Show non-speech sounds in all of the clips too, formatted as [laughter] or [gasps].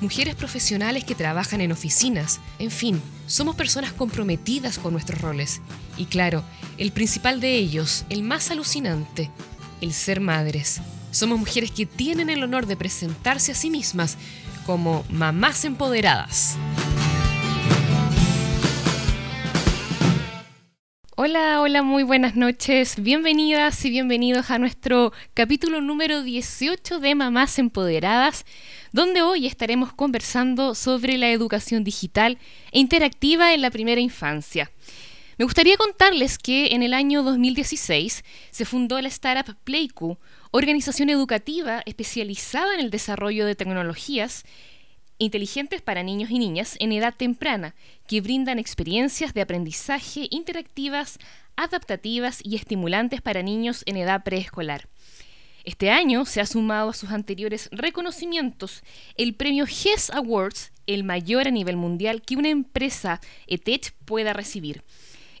mujeres profesionales que trabajan en oficinas, en fin, somos personas comprometidas con nuestros roles. Y claro, el principal de ellos, el más alucinante, el ser madres. Somos mujeres que tienen el honor de presentarse a sí mismas como mamás empoderadas. Hola, hola, muy buenas noches. Bienvenidas y bienvenidos a nuestro capítulo número 18 de Mamás Empoderadas, donde hoy estaremos conversando sobre la educación digital e interactiva en la primera infancia. Me gustaría contarles que en el año 2016 se fundó la startup Playku, organización educativa especializada en el desarrollo de tecnologías inteligentes para niños y niñas en edad temprana, que brindan experiencias de aprendizaje interactivas, adaptativas y estimulantes para niños en edad preescolar. Este año se ha sumado a sus anteriores reconocimientos el premio GES Awards, el mayor a nivel mundial que una empresa ETECH pueda recibir.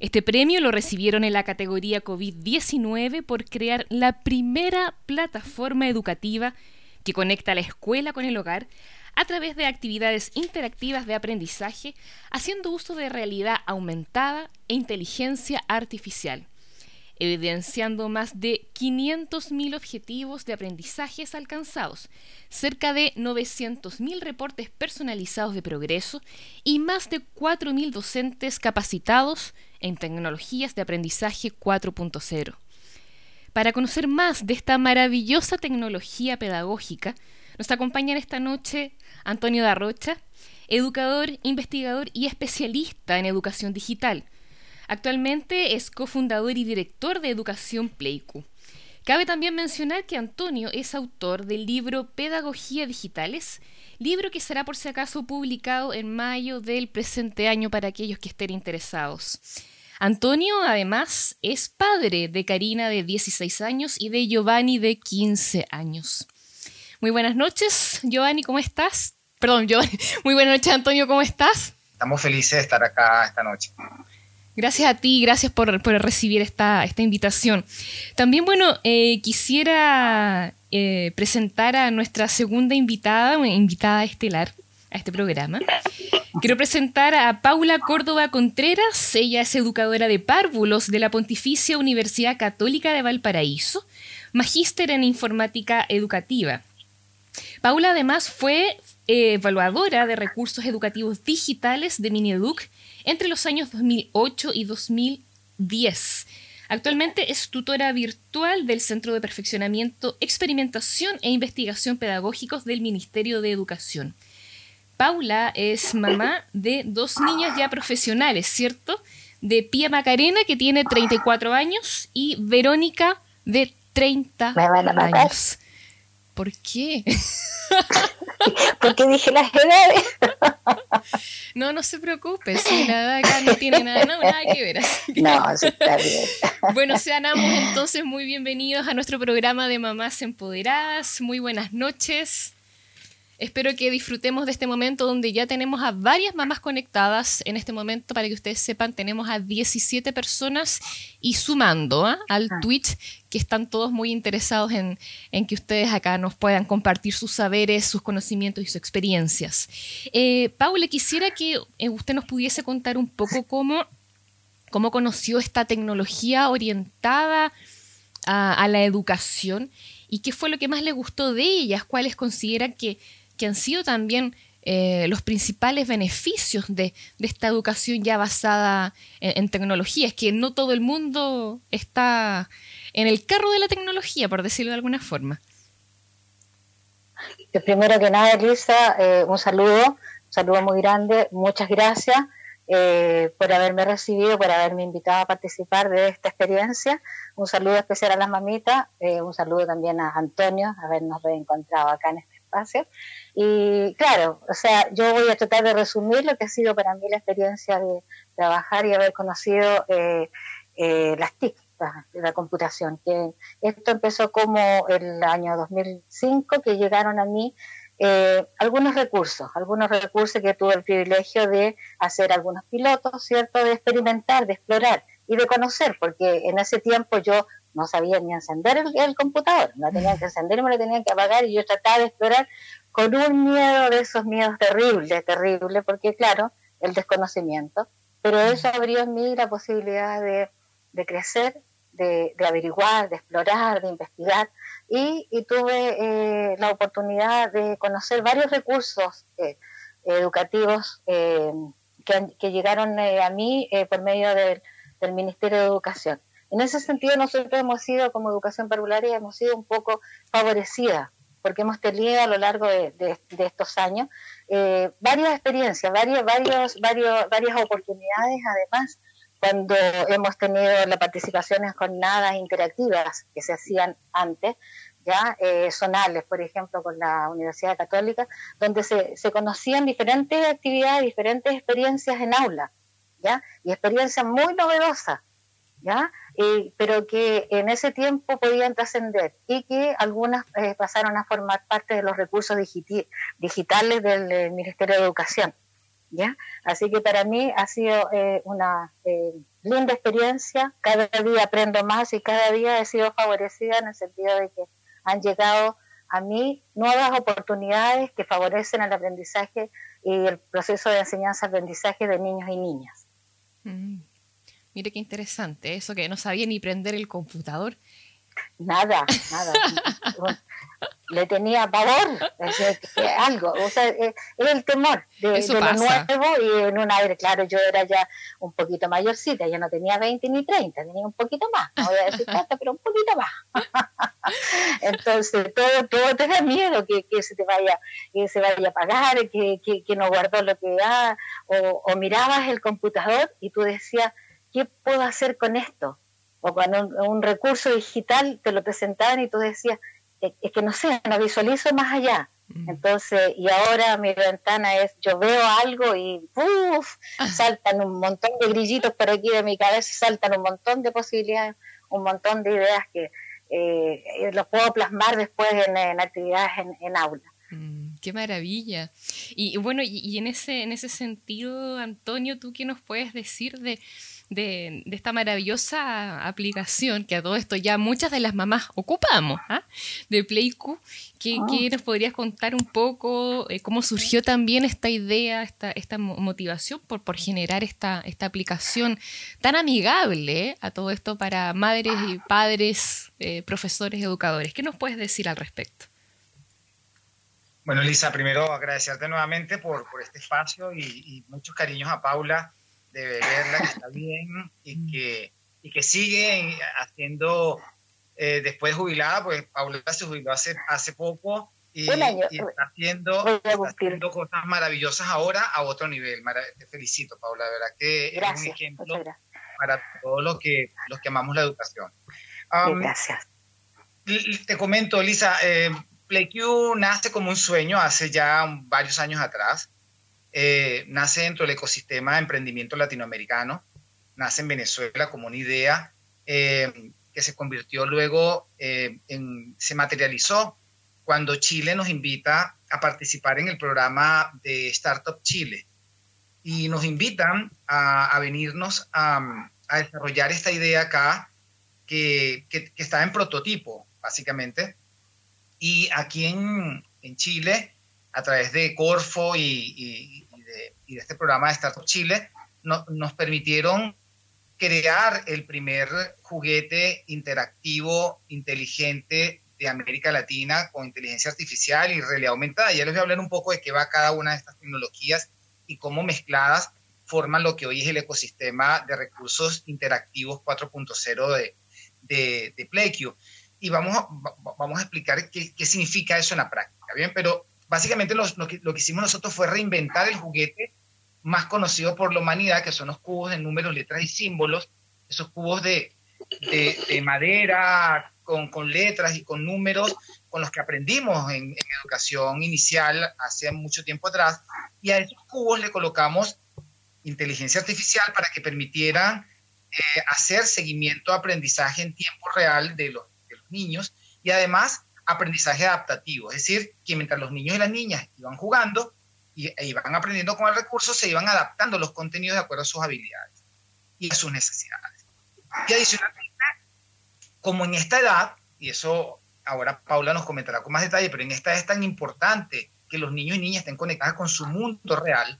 Este premio lo recibieron en la categoría COVID-19 por crear la primera plataforma educativa que conecta la escuela con el hogar a través de actividades interactivas de aprendizaje, haciendo uso de realidad aumentada e inteligencia artificial, evidenciando más de 500.000 objetivos de aprendizajes alcanzados, cerca de 900.000 reportes personalizados de progreso y más de 4.000 docentes capacitados en tecnologías de aprendizaje 4.0. Para conocer más de esta maravillosa tecnología pedagógica, nos acompañan esta noche Antonio Darrocha, educador, investigador y especialista en educación digital. Actualmente es cofundador y director de Educación Playku. Cabe también mencionar que Antonio es autor del libro Pedagogía Digitales, libro que será por si acaso publicado en mayo del presente año para aquellos que estén interesados. Antonio además es padre de Karina de 16 años y de Giovanni de 15 años. Muy buenas noches, Giovanni, ¿cómo estás? Perdón, yo, [laughs] muy buenas noches, Antonio, ¿cómo estás? Estamos felices de estar acá esta noche. Gracias a ti, gracias por, recibir esta, invitación. También, bueno, eh, quisiera eh, presentar a nuestra segunda invitada, una invitada estelar a este programa. Quiero presentar a Paula Córdoba Contreras. Ella es educadora de párvulos de la Pontificia Universidad Católica de Valparaíso, magíster en informática educativa. Paula además fue evaluadora de recursos educativos digitales de Mineduc entre los años 2008 y 2010. Actualmente es tutora virtual del Centro de Perfeccionamiento, Experimentación e Investigación Pedagógicos del Ministerio de Educación. Paula es mamá de dos niñas ya profesionales, ¿cierto? De Pía Macarena, que tiene 34 años, y Verónica, de 30 años. ¿Por qué? [laughs] Porque dije las edades. [laughs] no, no se preocupe, si la edad acá no tiene nada, nada que ver. No, está bien. [laughs] Bueno, sean ambos entonces muy bienvenidos a nuestro programa de Mamás Empoderadas. Muy buenas noches. Espero que disfrutemos de este momento donde ya tenemos a varias mamás conectadas. En este momento, para que ustedes sepan, tenemos a 17 personas y sumando ¿ah? al ah. Twitch, que están todos muy interesados en, que ustedes acá nos puedan compartir sus saberes, sus conocimientos y sus experiencias. Eh, Paula, quisiera que eh, usted nos pudiese contar un poco cómo, cómo conoció esta tecnología orientada a, a la educación y qué fue lo que más le gustó de ellas, cuáles consideran que que han sido también eh, los principales beneficios de, esta educación ya basada en, tecnología. Es que no todo el mundo está en el carro de la tecnología, por decirlo de alguna forma. Primero que nada, Elisa, eh, un saludo, un saludo muy grande, muchas gracias eh, por haberme recibido, por haberme invitado a participar de esta experiencia. Un saludo especial a las mamitas, un saludo también a Antonio, habernos reencontrado acá en este Y claro, o sea, yo voy a tratar de resumir lo que ha sido para mí la experiencia de trabajar y haber conocido eh, eh, las TIC, la computación. Que esto empezó como el año 2005, que llegaron a mí eh, algunos recursos, algunos recursos que tuve el privilegio de hacer algunos pilotos, ¿cierto? De experimentar, de explorar y de conocer, porque en ese tiempo yo no sabía ni encender el, computador, no tenía que encender, me lo tenían que apagar y yo trataba de explorar con un miedo de esos miedos terribles, terribles, porque claro, el desconocimiento, pero eso abrió en mí la posibilidad de, crecer, de, averiguar, de explorar, de investigar, y, tuve eh, la oportunidad de conocer varios recursos eh, educativos eh, que, llegaron a mí por medio del, Ministerio de Educación. En ese sentido, nosotros hemos sido, como educación parvularia, hemos sido un poco favorecidas, porque hemos tenido a lo largo de, estos años varias experiencias, varios, varios, varios, varias oportunidades, además, cuando hemos tenido la participación en jornadas interactivas que se hacían antes, ya eh, zonales, por ejemplo, con la Universidad Católica, donde se, se conocían diferentes actividades, diferentes experiencias en aula, ya, y experiencias muy novedosas, ya, pero que en ese tiempo podían trascender y que algunas eh, pasaron a formar parte de los recursos digitales del Ministerio de Educación. ¿ya? Así que para mí ha sido eh, una eh, linda experiencia, cada día aprendo más y cada día he sido favorecida en el sentido de que han llegado a mí nuevas oportunidades que favorecen el aprendizaje y el proceso de enseñanza-aprendizaje de niños y niñas. Mm. Mire qué interesante, eso que no sabía ni prender el computador. Nada, nada. [laughs] le tenía pavor, algo, o sea, es, el temor de, lo nuevo y en un aire, claro, yo era ya un poquito mayorcita, ya no tenía 20 ni 30, tenía un poquito más, no voy a decir tanto, pero un poquito más. [laughs] Entonces, todo, todo te da miedo que, que se te vaya, que se vaya a pagar, que, que, no guardó lo que da, o, o mirabas el computador y tú decías, ¿qué puedo hacer con esto? O cuando un recurso digital te lo presentaban y tú decías, es que no sé, no visualizo más allá. Mm. Entonces, y ahora mi ventana es, yo veo algo y ¡uf! Ah. saltan un montón de grillitos por aquí de mi cabeza, saltan un montón de posibilidades, un montón de ideas que eh, los puedo plasmar después en, actividades en, aula. Mm, qué maravilla. Y, bueno, y, en, ese, en ese sentido, Antonio, ¿tú qué nos puedes decir de, de, esta maravillosa aplicación que a todo esto ya muchas de las mamás ocupamos, ¿ah? de PlayQ. ¿Qué, oh. nos podrías contar un poco eh, cómo surgió también esta idea, esta, esta motivación por, por generar esta, esta aplicación tan amigable eh, a todo esto para madres y padres, eh, profesores, educadores? ¿Qué nos puedes decir al respecto? Bueno, Lisa, primero agradecerte nuevamente por, por este espacio y, y, muchos cariños a Paula de verla, que está bien y mm. que, y que sigue haciendo, eh, después de jubilada, pues Paula se jubiló hace, hace poco y, está, haciendo, haciendo, cosas maravillosas ahora a otro nivel. Te felicito, Paula, de verdad que es un ejemplo para todos los que, los que amamos la educación. gracias. Te comento, Lisa, eh, PlayQ nace como un sueño hace ya varios años atrás. Eh, nace dentro del ecosistema de emprendimiento latinoamericano, nace en Venezuela como una idea eh, que se convirtió luego eh, en, se materializó cuando Chile nos invita a participar en el programa de Startup Chile y nos invitan a, venirnos a, desarrollar esta idea acá que, está en prototipo, básicamente. Y aquí en, en Chile, a través de Corfo y, y de este programa de Startup Chile nos permitieron crear el primer juguete interactivo inteligente de América Latina con inteligencia artificial y realidad aumentada. Ya les voy a hablar un poco de qué va cada una de estas tecnologías y cómo mezcladas forman lo que hoy es el ecosistema de recursos interactivos 4.0 de, de, de. Y vamos a, vamos a explicar qué, qué significa eso en la práctica, ¿bien? Pero básicamente lo, que, lo, que, hicimos nosotros fue reinventar el juguete más conocido por la humanidad, que son los cubos de números, letras y símbolos, esos cubos de, de, madera con, con, letras y con números, con los que aprendimos en, educación inicial hace mucho tiempo atrás, y a esos cubos le colocamos inteligencia artificial para que permitieran eh, hacer seguimiento aprendizaje en tiempo real de los, de niños y además aprendizaje adaptativo, es decir, que mientras los niños y las niñas iban jugando y, e iban aprendiendo con el recurso, se iban adaptando los contenidos de acuerdo a sus habilidades y a sus necesidades. Y adicionalmente, como en esta edad, y eso ahora Paula nos comentará con más detalle, pero en esta edad es tan importante que los niños y niñas estén conectados con su mundo real,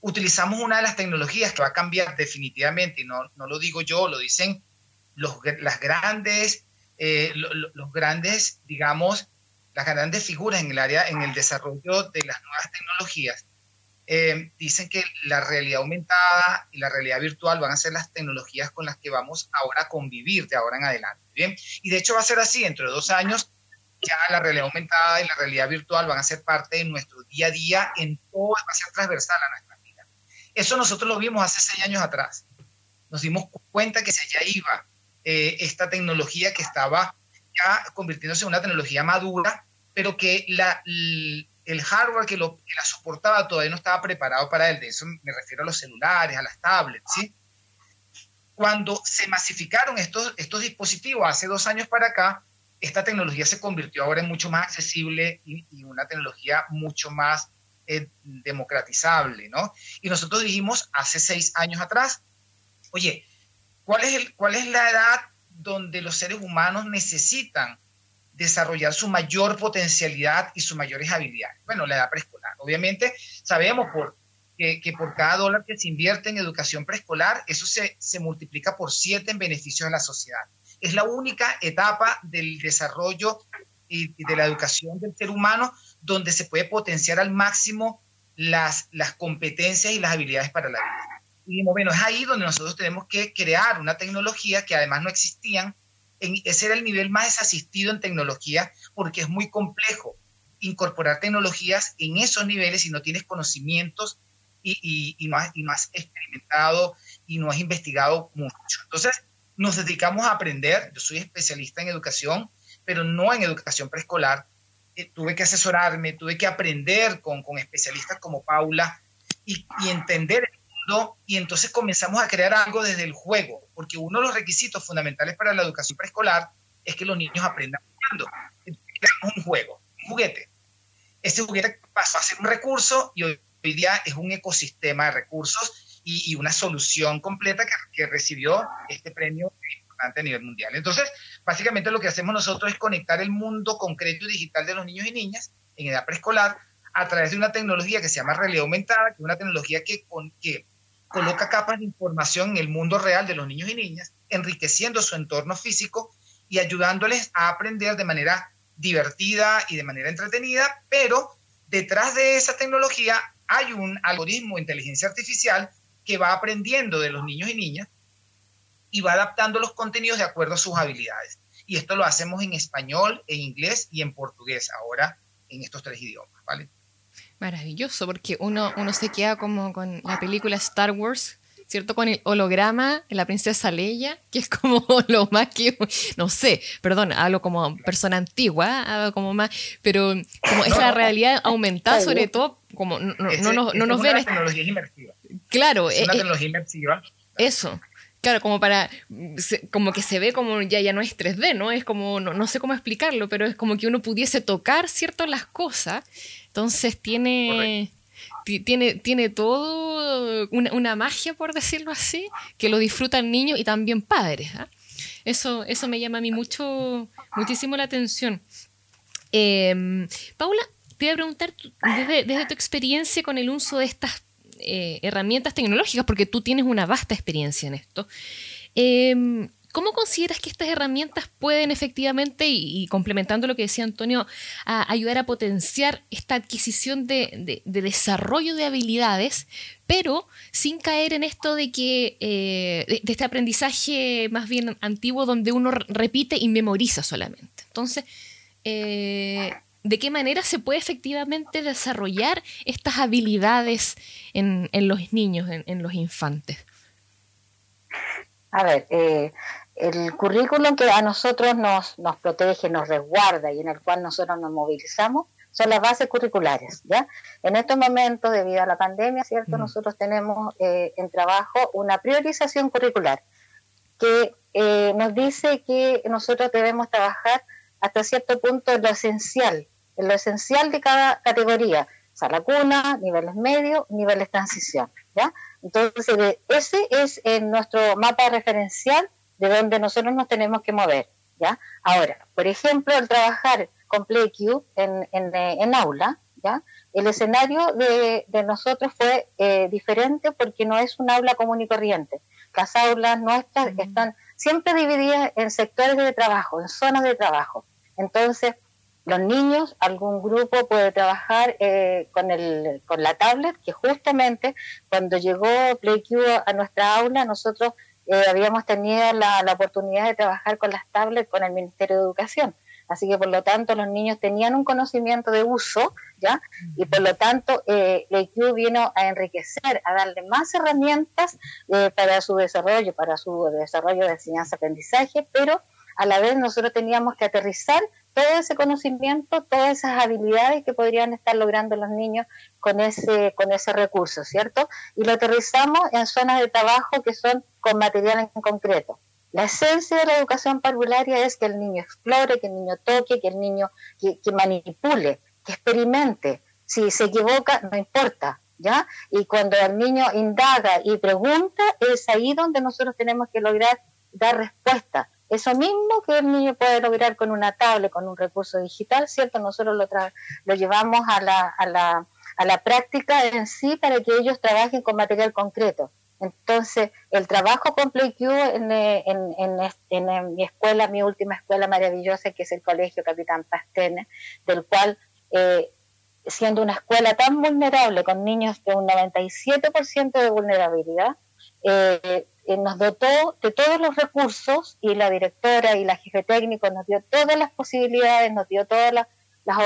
utilizamos una de las tecnologías que va a cambiar definitivamente, y no, no lo digo yo, lo dicen los, las grandes, eh, los grandes, digamos, las grandes figuras en el área, en el desarrollo de las nuevas tecnologías, eh, dicen que la realidad aumentada y la realidad virtual van a ser las tecnologías con las que vamos ahora a convivir de ahora en adelante. Bien, y de hecho va a ser así, dentro de dos años ya la realidad aumentada y la realidad virtual van a ser parte de nuestro día a día en todo, va a ser transversal a nuestra vida. Eso nosotros lo vimos hace seis años atrás. Nos dimos cuenta que se allá iba eh, esta tecnología que estaba ya convirtiéndose en una tecnología madura, pero que la, el hardware que, lo, que la soportaba todavía no estaba preparado para él. De eso me refiero a los celulares, a las tablets, ¿sí? Cuando se masificaron estos, estos dispositivos hace dos años para acá, esta tecnología se convirtió ahora en mucho más accesible y, una tecnología mucho más eh, democratizable, ¿no? Y nosotros dijimos hace seis años atrás, oye, ¿cuál es, el, ¿cuál es la edad donde los seres humanos necesitan desarrollar su mayor potencialidad y sus mayores habilidades. Bueno, la edad preescolar. Obviamente sabemos que, por cada dólar que se invierte en educación preescolar, eso se, multiplica por siete en beneficio de la sociedad. Es la única etapa del desarrollo y, de la educación del ser humano donde se puede potenciar al máximo las competencias y las habilidades para la vida. Y bueno, es ahí donde nosotros tenemos que crear una tecnología que además no existían ese era el nivel más desasistido en tecnología porque es muy complejo incorporar tecnologías en esos niveles si no tienes conocimientos y, y, no, has, y no has experimentado y no has investigado mucho. Entonces, nos dedicamos a aprender. Yo soy especialista en educación, pero no en educación preescolar. Eh, tuve que asesorarme, tuve que aprender con, con especialistas como Paula y, y entender y entonces comenzamos a crear algo desde el juego, porque uno de los requisitos fundamentales para la educación preescolar es que los niños aprendan jugando. Creamos un juego, un juguete. Ese juguete pasó a ser un recurso y hoy, día es un ecosistema de recursos y, una solución completa que, que, recibió este premio importante a nivel mundial. Entonces, básicamente lo que hacemos nosotros es conectar el mundo concreto y digital de los niños y niñas en edad preescolar a través de una tecnología que se llama realidad aumentada, que es una tecnología que, con, que coloca capas de información en el mundo real de los niños y niñas, enriqueciendo su entorno físico y ayudándoles a aprender de manera divertida y de manera entretenida, pero detrás de esa tecnología hay un algoritmo de inteligencia artificial que va aprendiendo de los niños y niñas y va adaptando los contenidos de acuerdo a sus habilidades. Y esto lo hacemos en español, en inglés y en portugués, ahora en estos tres idiomas, ¿vale? Maravilloso, porque uno, uno se queda como con la película Star Wars, ¿cierto? Con el holograma la princesa Leia, que es como [laughs] lo más que, no sé, perdón, hablo como persona antigua, hablo como más, pero como es la realidad aumentada, sobre todo, como no, no, no, no nos ven. Es una tecnología inmersiva. Claro, es una eh, tecnología inmersiva. Eso. Claro, como para, como que se ve como ya, ya no es 3D, ¿no? Es como, no, no sé cómo explicarlo, pero es como que uno pudiese tocar, ¿cierto? Las cosas entonces tiene, tiene, tiene todo una, magia, por decirlo así, que lo disfrutan niños y también padres. ¿ah? Eso, eso me llama a mí mucho, muchísimo la atención. Em, Paula, te voy a preguntar desde, tu experiencia con el uso de estas eh, herramientas tecnológicas, porque tú tienes una vasta experiencia en esto. Em, ¿Cómo consideras que estas herramientas pueden efectivamente, y, complementando lo que decía Antonio, ayudar a potenciar esta adquisición de, desarrollo de habilidades, pero sin caer en esto de que eh, de, este aprendizaje más bien antiguo donde uno repite y memoriza solamente? Entonces, eh, ¿de qué manera se puede efectivamente desarrollar estas habilidades en, los niños, en los infantes? A ver, eh, el currículum que a nosotros nos, nos protege, nos resguarda y en el cual nosotros nos movilizamos son las bases curriculares, ¿ya? En estos momentos, debido a la pandemia, ¿cierto? Mm. Nosotros tenemos eh, en trabajo una priorización curricular que eh, nos dice que nosotros debemos trabajar hasta cierto punto en lo esencial, en lo esencial de cada categoría, sala cuna, niveles medios, niveles transición, ¿ya? Entonces, ese es nuestro mapa referencial de donde nosotros nos tenemos que mover, ¿ya? Ahora, por ejemplo, el trabajar con PlayQ en, en, aula, ¿ya? El escenario de, de nosotros fue eh, diferente porque no es un aula común y corriente. Las aulas nuestras están siempre divididas en sectores de trabajo, en zonas de trabajo. Entonces, los niños, algún grupo puede trabajar eh, con, el, con la tablet, que justamente cuando llegó PlayQ a nuestra aula, nosotros eh, habíamos tenido la, oportunidad de trabajar con las tablets con el Ministerio de Educación. Así que por lo tanto los niños tenían un conocimiento de uso, ¿ya? Y por lo tanto eh, la IQ vino a enriquecer, a darle más herramientas eh, para su desarrollo, para su desarrollo de enseñanza-aprendizaje, pero a la vez nosotros teníamos que aterrizar todo ese conocimiento, todas esas habilidades que podrían estar logrando los niños con ese, con ese recurso, ¿cierto? Y lo aterrizamos en zonas de trabajo que son con material en concreto. La esencia de la educación parvularia es que el niño explore, que el niño toque, que el niño que, manipule, que experimente. Si se equivoca, no importa, ¿ya? Y cuando el niño indaga y pregunta, es ahí donde nosotros tenemos que lograr dar respuesta. Eso mismo que el niño puede lograr con una tablet, con un recurso digital, ¿cierto? Nosotros lo, lo llevamos a la, a, la, a la práctica en sí para que ellos trabajen con material concreto. Entonces, el trabajo con PlayQ en, en, mi escuela, mi última escuela maravillosa, que es el Colegio Capitán Pastene, del cual, eh, siendo una escuela tan vulnerable, con niños de un 97% de vulnerabilidad, eh, eh, nos dotó de todos los recursos y la directora y la jefe técnico nos dio todas las posibilidades, nos dio todas las,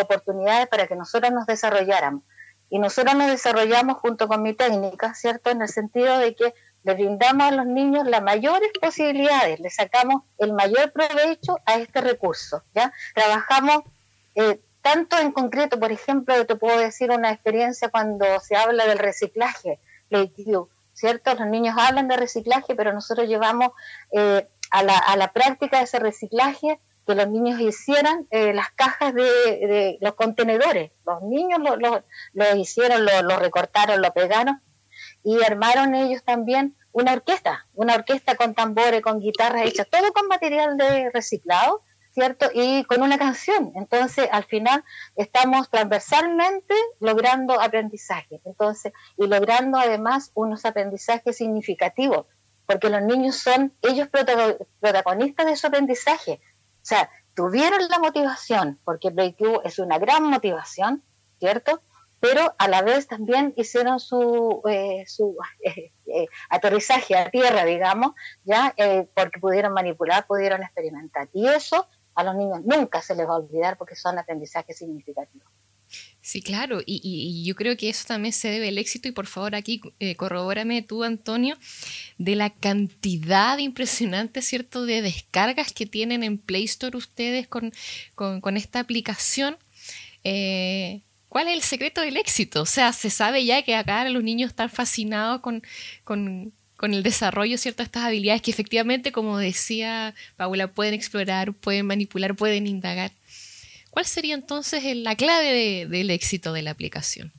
oportunidades para que nosotros nos desarrolláramos. Y nosotros nos desarrollamos junto con mi técnica, ¿cierto? En el sentido de que le brindamos a los niños las mayores posibilidades, le sacamos el mayor provecho a este recurso, ¿ya? Trabajamos eh, tanto en concreto, por ejemplo, te puedo decir una experiencia cuando se habla del reciclaje, ¿cierto? Los niños hablan de reciclaje, pero nosotros llevamos eh, a, la, a la práctica de ese reciclaje que los niños hicieran eh, las cajas de, los contenedores. Los niños lo, hicieron, lo, recortaron, lo pegaron y armaron ellos también una orquesta, una orquesta con tambores, con guitarras hechas, todo con material de reciclado, ¿cierto? Y con una canción. Entonces, al final, estamos transversalmente logrando aprendizaje. Entonces, y logrando además unos aprendizajes significativos, porque los niños son ellos protagonistas de su aprendizaje. O sea, tuvieron la motivación, porque BreakU es una gran motivación, ¿cierto? Pero a la vez también hicieron su, eh, su [laughs] eh, eh, aterrizaje a tierra, digamos, ya porque pudieron manipular, pudieron experimentar. Y eso a los niños nunca se les va a olvidar porque son aprendizajes significativos. Sí, claro, y, yo creo que eso también se debe al éxito, y por favor aquí eh, corrobórame tú, Antonio, de la cantidad impresionante, ¿cierto?, de descargas que tienen en Play Store ustedes con, esta aplicación. Eh, ¿Cuál es el secreto del éxito? O sea, se sabe ya que acá los niños están fascinados con, con, con el desarrollo ¿cierto? de estas habilidades que efectivamente, como decía Paula, pueden explorar, pueden manipular, pueden indagar. ¿Cuál sería entonces la clave del éxito de la aplicación?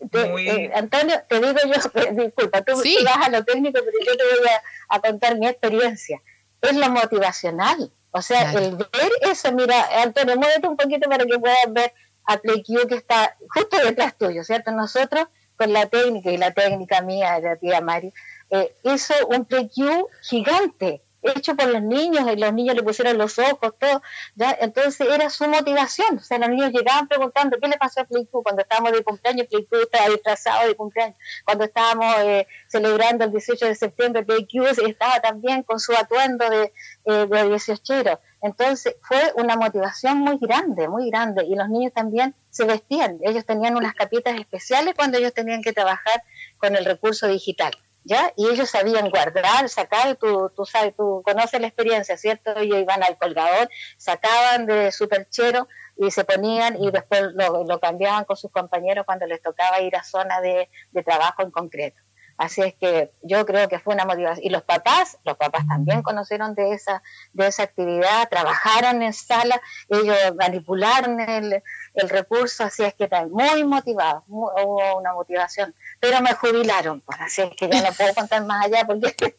Eh, Antonio, te digo yo, [laughs] eh, disculpa, tú, vas a lo técnico, pero yo te voy a, contar mi experiencia. Es lo motivacional. O sea, el ver eso, mira, Antonio, muévete un poquito para que puedas ver a PlayQ que está justo detrás tuyo, ¿cierto? Nosotros, con la técnica y la técnica mía, de la tía Mari, eh, hizo un PlayQ gigante hecho por los niños, y los niños le pusieron los ojos, todo, ¿ya? Entonces era su motivación, o sea, los niños llegaban preguntando, ¿qué le pasó a Pleiku? Cuando estábamos de cumpleaños, Pleiku estaba disfrazado de cumpleaños, cuando estábamos eh, celebrando el 18 de septiembre, Pleiku estaba también con su atuendo de, eh, de 18 entonces fue una motivación muy grande, muy grande, y los niños también se vestían, ellos tenían unas capitas especiales cuando ellos tenían que trabajar con el recurso digital. ¿Ya? Y ellos sabían guardar, sacar, tú, tú sabes, tú conoces la experiencia, ¿cierto? Ellos iban al colgador, sacaban de su perchero y se ponían y después lo, lo cambiaban con sus compañeros cuando les tocaba ir a zona de, de trabajo en concreto. Así es que yo creo que fue una motivación. Y los papás, los papás también conocieron de esa, de esa actividad, trabajaron en sala, ellos manipularon el, el recurso, así es que están muy motivados, hubo una motivación. Pero me jubilaron, pues, así es que ya no puedo contar más allá porque [laughs]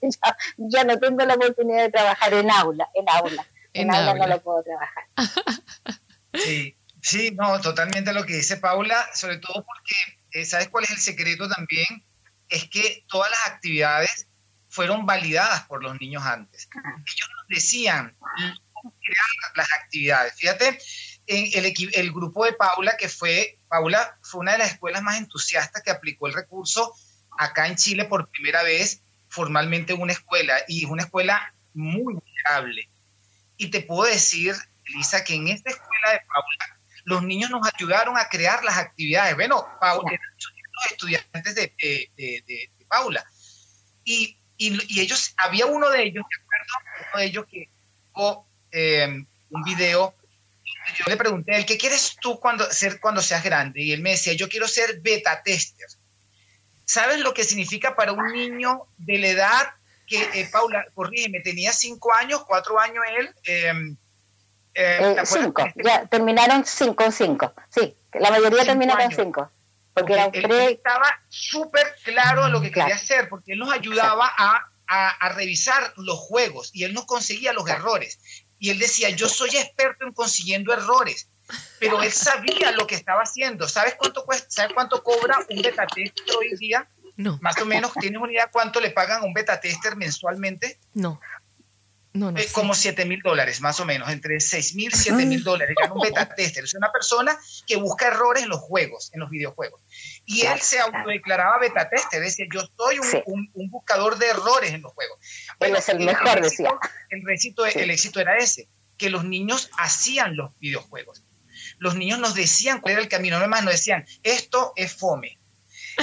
ya, no tengo la oportunidad de trabajar en aula, en aula. [laughs] En, aula, no lo puedo trabajar. [laughs] Sí, sí, no, totalmente lo que dice Paula, sobre todo porque, eh, ¿sabes cuál es el secreto también? Es que todas las actividades fueron validadas por los niños antes. Ellos nos decían cómo crear las actividades. Fíjate, en el, el grupo de Paula, que fue, Paula fue una de las escuelas más entusiastas que aplicó el recurso acá en Chile por primera vez formalmente en una escuela, y es una escuela muy vulnerable. Y te puedo decir, Elisa, que en esta escuela de Paula, los niños nos ayudaron a crear las actividades. Bueno, Paula, estudiantes de, de, Paula. Y, y, ellos, había uno de ellos, ¿de acuerdo? Uno de ellos que eh, un video. Yo le pregunté a él, ¿qué quieres tú cuando, ser cuando seas grande? Y él me decía, yo quiero ser beta tester. ¿Sabes lo que significa para un niño de la edad que, eh, Paula, corrígeme, tenía cinco años, cuatro años él? Em, eh, cinco, ya terminaron cinco, cinco, sí, la mayoría terminaron cinco. Porque, él estaba súper claro en lo que quería hacer, porque él nos ayudaba a, a, revisar los juegos y él nos conseguía los errores. Y él decía, yo soy experto en consiguiendo errores, pero él sabía lo que estaba haciendo. ¿Sabes cuánto cuesta? ¿Sabes cuánto cobra un beta tester hoy día? No. Más o menos, ¿tienes una idea cuánto le pagan a un beta tester mensualmente? No. No, eh, como 7 mil dólares, más o menos, entre 6 mil y 7 mil dólares. Gana un beta [laughs] tester. Es una persona que busca errores en los juegos, en los videojuegos. Y él se autodeclaraba beta tester, decía, yo soy un, un, buscador de errores en los juegos. él es el, mejor, decía. El éxito, el éxito era ese, que los niños hacían los videojuegos. Los niños nos decían cuál era el camino, no más nos decían, esto es fome,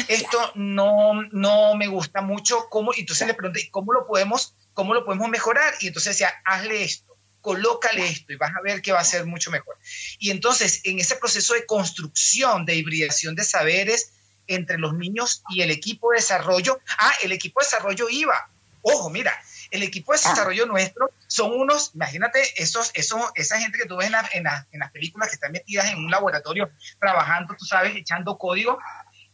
esto no, no me gusta mucho, ¿cómo? Y entonces le pregunté, ¿cómo lo podemos ¿Cómo lo podemos mejorar? Y entonces decía, hazle esto, colócale esto y vas a ver que va a ser mucho mejor. Y entonces, en ese proceso de construcción, de hibridación de saberes entre los niños y el equipo de desarrollo, ah, el equipo de desarrollo iba. Ojo, mira, el equipo de ah. desarrollo nuestro son unos, imagínate, esos, esos, esa gente que tú ves en, en, en, las películas que están metidas en un laboratorio trabajando, tú sabes, echando código.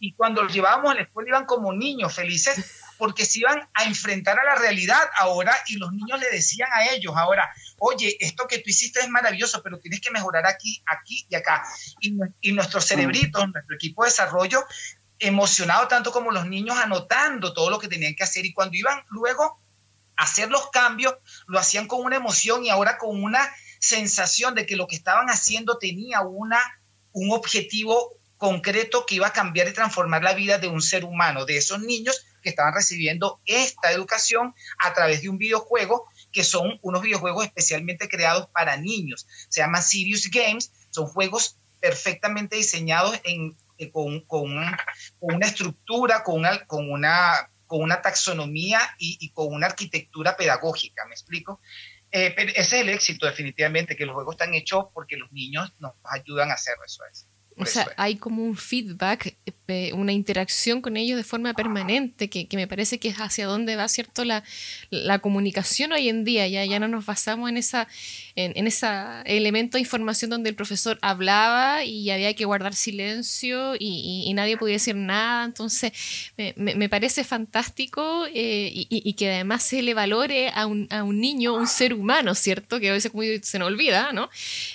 Y cuando los llevábamos a la escuela iban como niños felices porque se iban a enfrentar a la realidad ahora y los niños le decían a ellos ahora, oye, esto que tú hiciste es maravilloso, pero tienes que mejorar aquí, aquí y acá. Y, y nuestros cerebritos, nuestro equipo de desarrollo, emocionado tanto como los niños, anotando todo lo que tenían que hacer y cuando iban luego a hacer los cambios, lo hacían con una emoción y ahora con una sensación de que lo que estaban haciendo tenía una, un objetivo concreto que iba a cambiar y transformar la vida de un ser humano, de esos niños que estaban recibiendo esta educación a través de un videojuego que son unos videojuegos especialmente creados para niños. Se llaman Serious Games, son juegos perfectamente diseñados en, eh, con, con, una estructura, con una, con una, taxonomía y, con una arquitectura pedagógica, ¿me explico? Eh, ese es el éxito definitivamente, que los juegos están hechos porque los niños nos ayudan a hacer eso. O sea, hay como un feedback, eh, una interacción con ellos de forma permanente, que, me parece que es hacia dónde va, ¿cierto? La, la comunicación hoy en día, ya, ya no nos basamos en esa en, ese elemento de información donde el profesor hablaba y había que guardar silencio y, nadie podía decir nada. Entonces, me, parece fantástico eh, y, que además se le valore a un, a un, niño, un ser humano, ¿cierto? Que a veces se nos olvida, ¿no?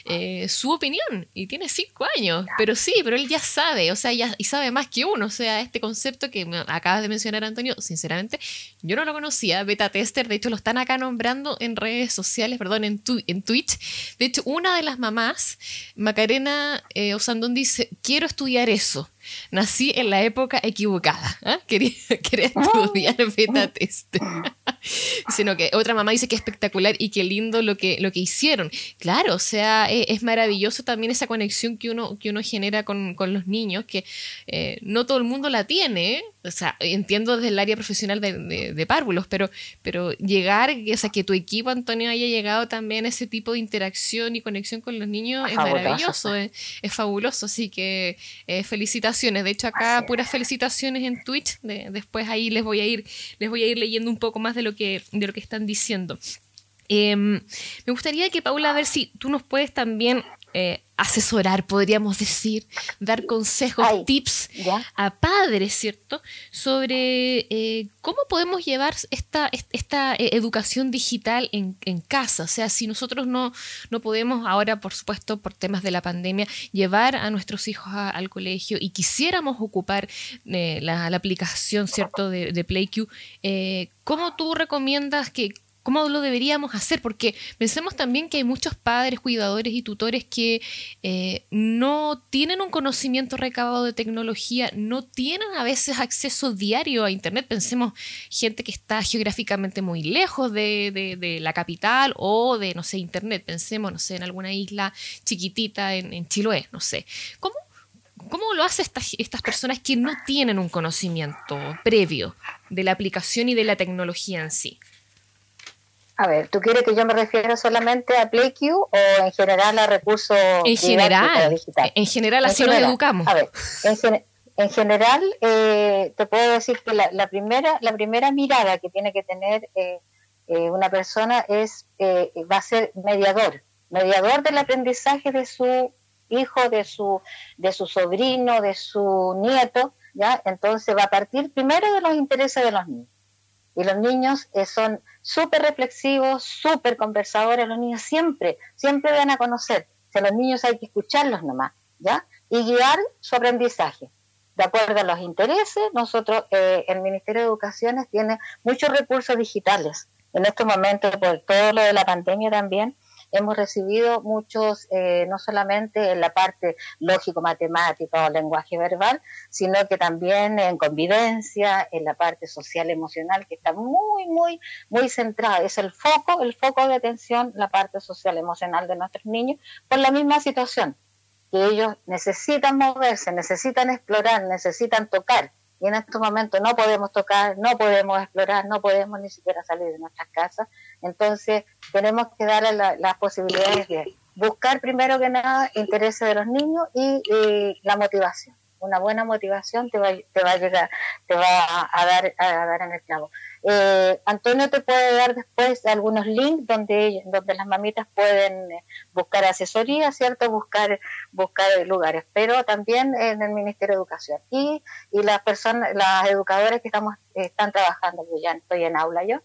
Eh, su opinión y tiene cinco años, pero sí, pero él ya sabe, o sea, ya, y sabe más que uno. O sea, este concepto que acabas de mencionar, Antonio, sinceramente, yo no lo conocía. Beta tester, de hecho, lo están acá nombrando en redes sociales, perdón, en, tu, en Twitch. De hecho, una de las mamás, Macarena eh, Osandón, dice, quiero estudiar eso. Nací en la época equivocada. ¿ah? Quería, [laughs] quería, estudiar beta tester. [gasps] sino que otra mamá dice que es espectacular y qué lindo lo que, lo que hicieron. Claro, o sea, e, es, maravilloso también esa conexión que uno, que uno genera con, los niños, que eh, no todo el mundo la tiene, o sea, entiendo desde el área profesional de, de, párvulos, pero, pero llegar, o sea, que tu equipo, Antonio, haya llegado también a ese tipo de interacción y conexión con los niños es, maravilloso, es, fabuloso, así que eh, felicitaciones. De hecho, acá puras felicitaciones en Twitch, después ahí les voy a ir, les voy a ir leyendo un poco más de lo que, de lo que están diciendo. Em, me gustaría que Paula, a ver si tú nos puedes también eh, asesorar, podríamos decir, dar consejos, tips a padres, ¿cierto? Sobre eh, cómo podemos llevar esta, esta eh, educación digital en, casa. O sea, si nosotros no, no podemos ahora, por supuesto, por temas de la pandemia, llevar a nuestros hijos al colegio y quisiéramos ocupar la, aplicación, ¿cierto?, de, de PlayQ, ¿cómo tú recomiendas que ¿Cómo lo deberíamos hacer? Porque pensemos también que hay muchos padres, cuidadores y tutores que eh, no tienen un conocimiento recabado de tecnología, no tienen a veces acceso diario a Internet. Pensemos gente que está geográficamente muy lejos de, la capital o de, no sé, Internet. Pensemos, no sé, en alguna isla chiquitita en, Chiloé, no sé. ¿Cómo, ¿Cómo lo hacen estas, estas personas que no tienen un conocimiento previo de la aplicación y de la tecnología en sí? A ver, ¿tú quieres que yo me refiera solamente a PlayQ o en general a recursos en general, En general, así nos educamos. A ver, en, general, eh, te puedo decir que la, primera, la primera mirada que tiene que tener eh, eh, una persona es va a ser mediador, mediador del aprendizaje de su hijo, de su, de su sobrino, de su nieto, ¿ya? Entonces va a partir primero de los intereses de los niños. Y los niños son súper reflexivos, súper conversadores, los niños siempre, siempre van a conocer. O los niños hay que escucharlos nomás, ¿ya? Y guiar su aprendizaje. De acuerdo a los intereses, nosotros, eh, el Ministerio de Educación tiene muchos recursos digitales. En estos momentos, por todo lo de la pandemia también, hemos recibido muchos, eh, no solamente en la parte lógico-matemática o lenguaje verbal, sino que también en convivencia, en la parte social-emocional, que está muy, muy, muy centrada. Es el foco, el foco de atención, la parte social-emocional de nuestros niños, por la misma situación, que ellos necesitan moverse, necesitan explorar, necesitan tocar y en estos momentos no podemos tocar, no podemos explorar, no podemos ni siquiera salir de nuestras casas. Entonces tenemos que darle las posibilidades de buscar primero que nada intereses de los niños y, la motivación. Una buena motivación te va, te va a llegar, te va a dar, a dar en el clavo. Eh, Antonio te puede dar después algunos links donde, donde las mamitas pueden eh, buscar asesoría, ¿cierto? Buscar, buscar lugares, pero también en el Ministerio de Educación. Y, y las personas, las educadoras que estamos, están trabajando, ya estoy en aula yo,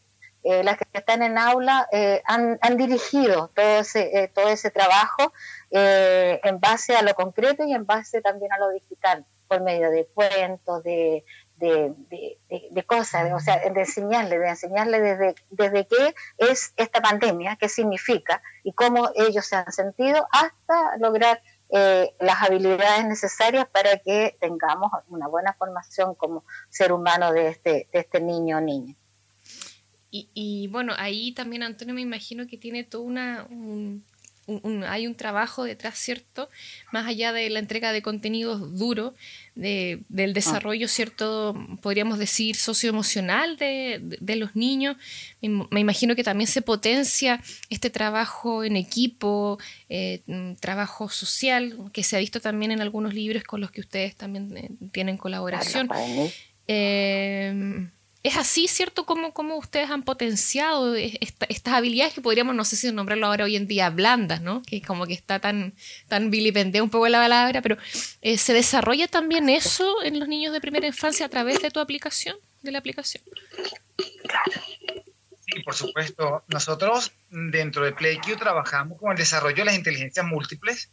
eh, las que están en aula han, han, dirigido todo ese, todo ese trabajo en base a lo concreto y en base también a lo digital, por medio de cuentos, de, de, de, cosas, o sea, de enseñarle, de enseñarle desde, desde qué es esta pandemia, qué significa y cómo ellos se han sentido hasta lograr eh, las habilidades necesarias para que tengamos una buena formación como ser humano de este, de este niño o niña. Y, y, bueno, ahí también Antonio me imagino que tiene toda una, hay un trabajo detrás, ¿cierto? Más allá de la entrega de contenidos duros, de, del ah. desarrollo, ¿cierto? Podríamos decir socioemocional de, de, los niños. Me, imagino que también se potencia este trabajo en equipo, eh, trabajo social, que se ha visto también en algunos libros con los que ustedes también eh, tienen colaboración. Eh, es así, ¿cierto? Como, como ustedes han potenciado estas habilidades que podríamos, no sé si nombrarlo ahora hoy en día, blandas, ¿no? Que como que está tan, tan un poco la palabra, pero eh, ¿se desarrolla también eso en los niños de primera infancia a través de tu aplicación, de la aplicación? Sí, por supuesto. Nosotros dentro de PlayQ trabajamos con el desarrollo de las inteligencias múltiples,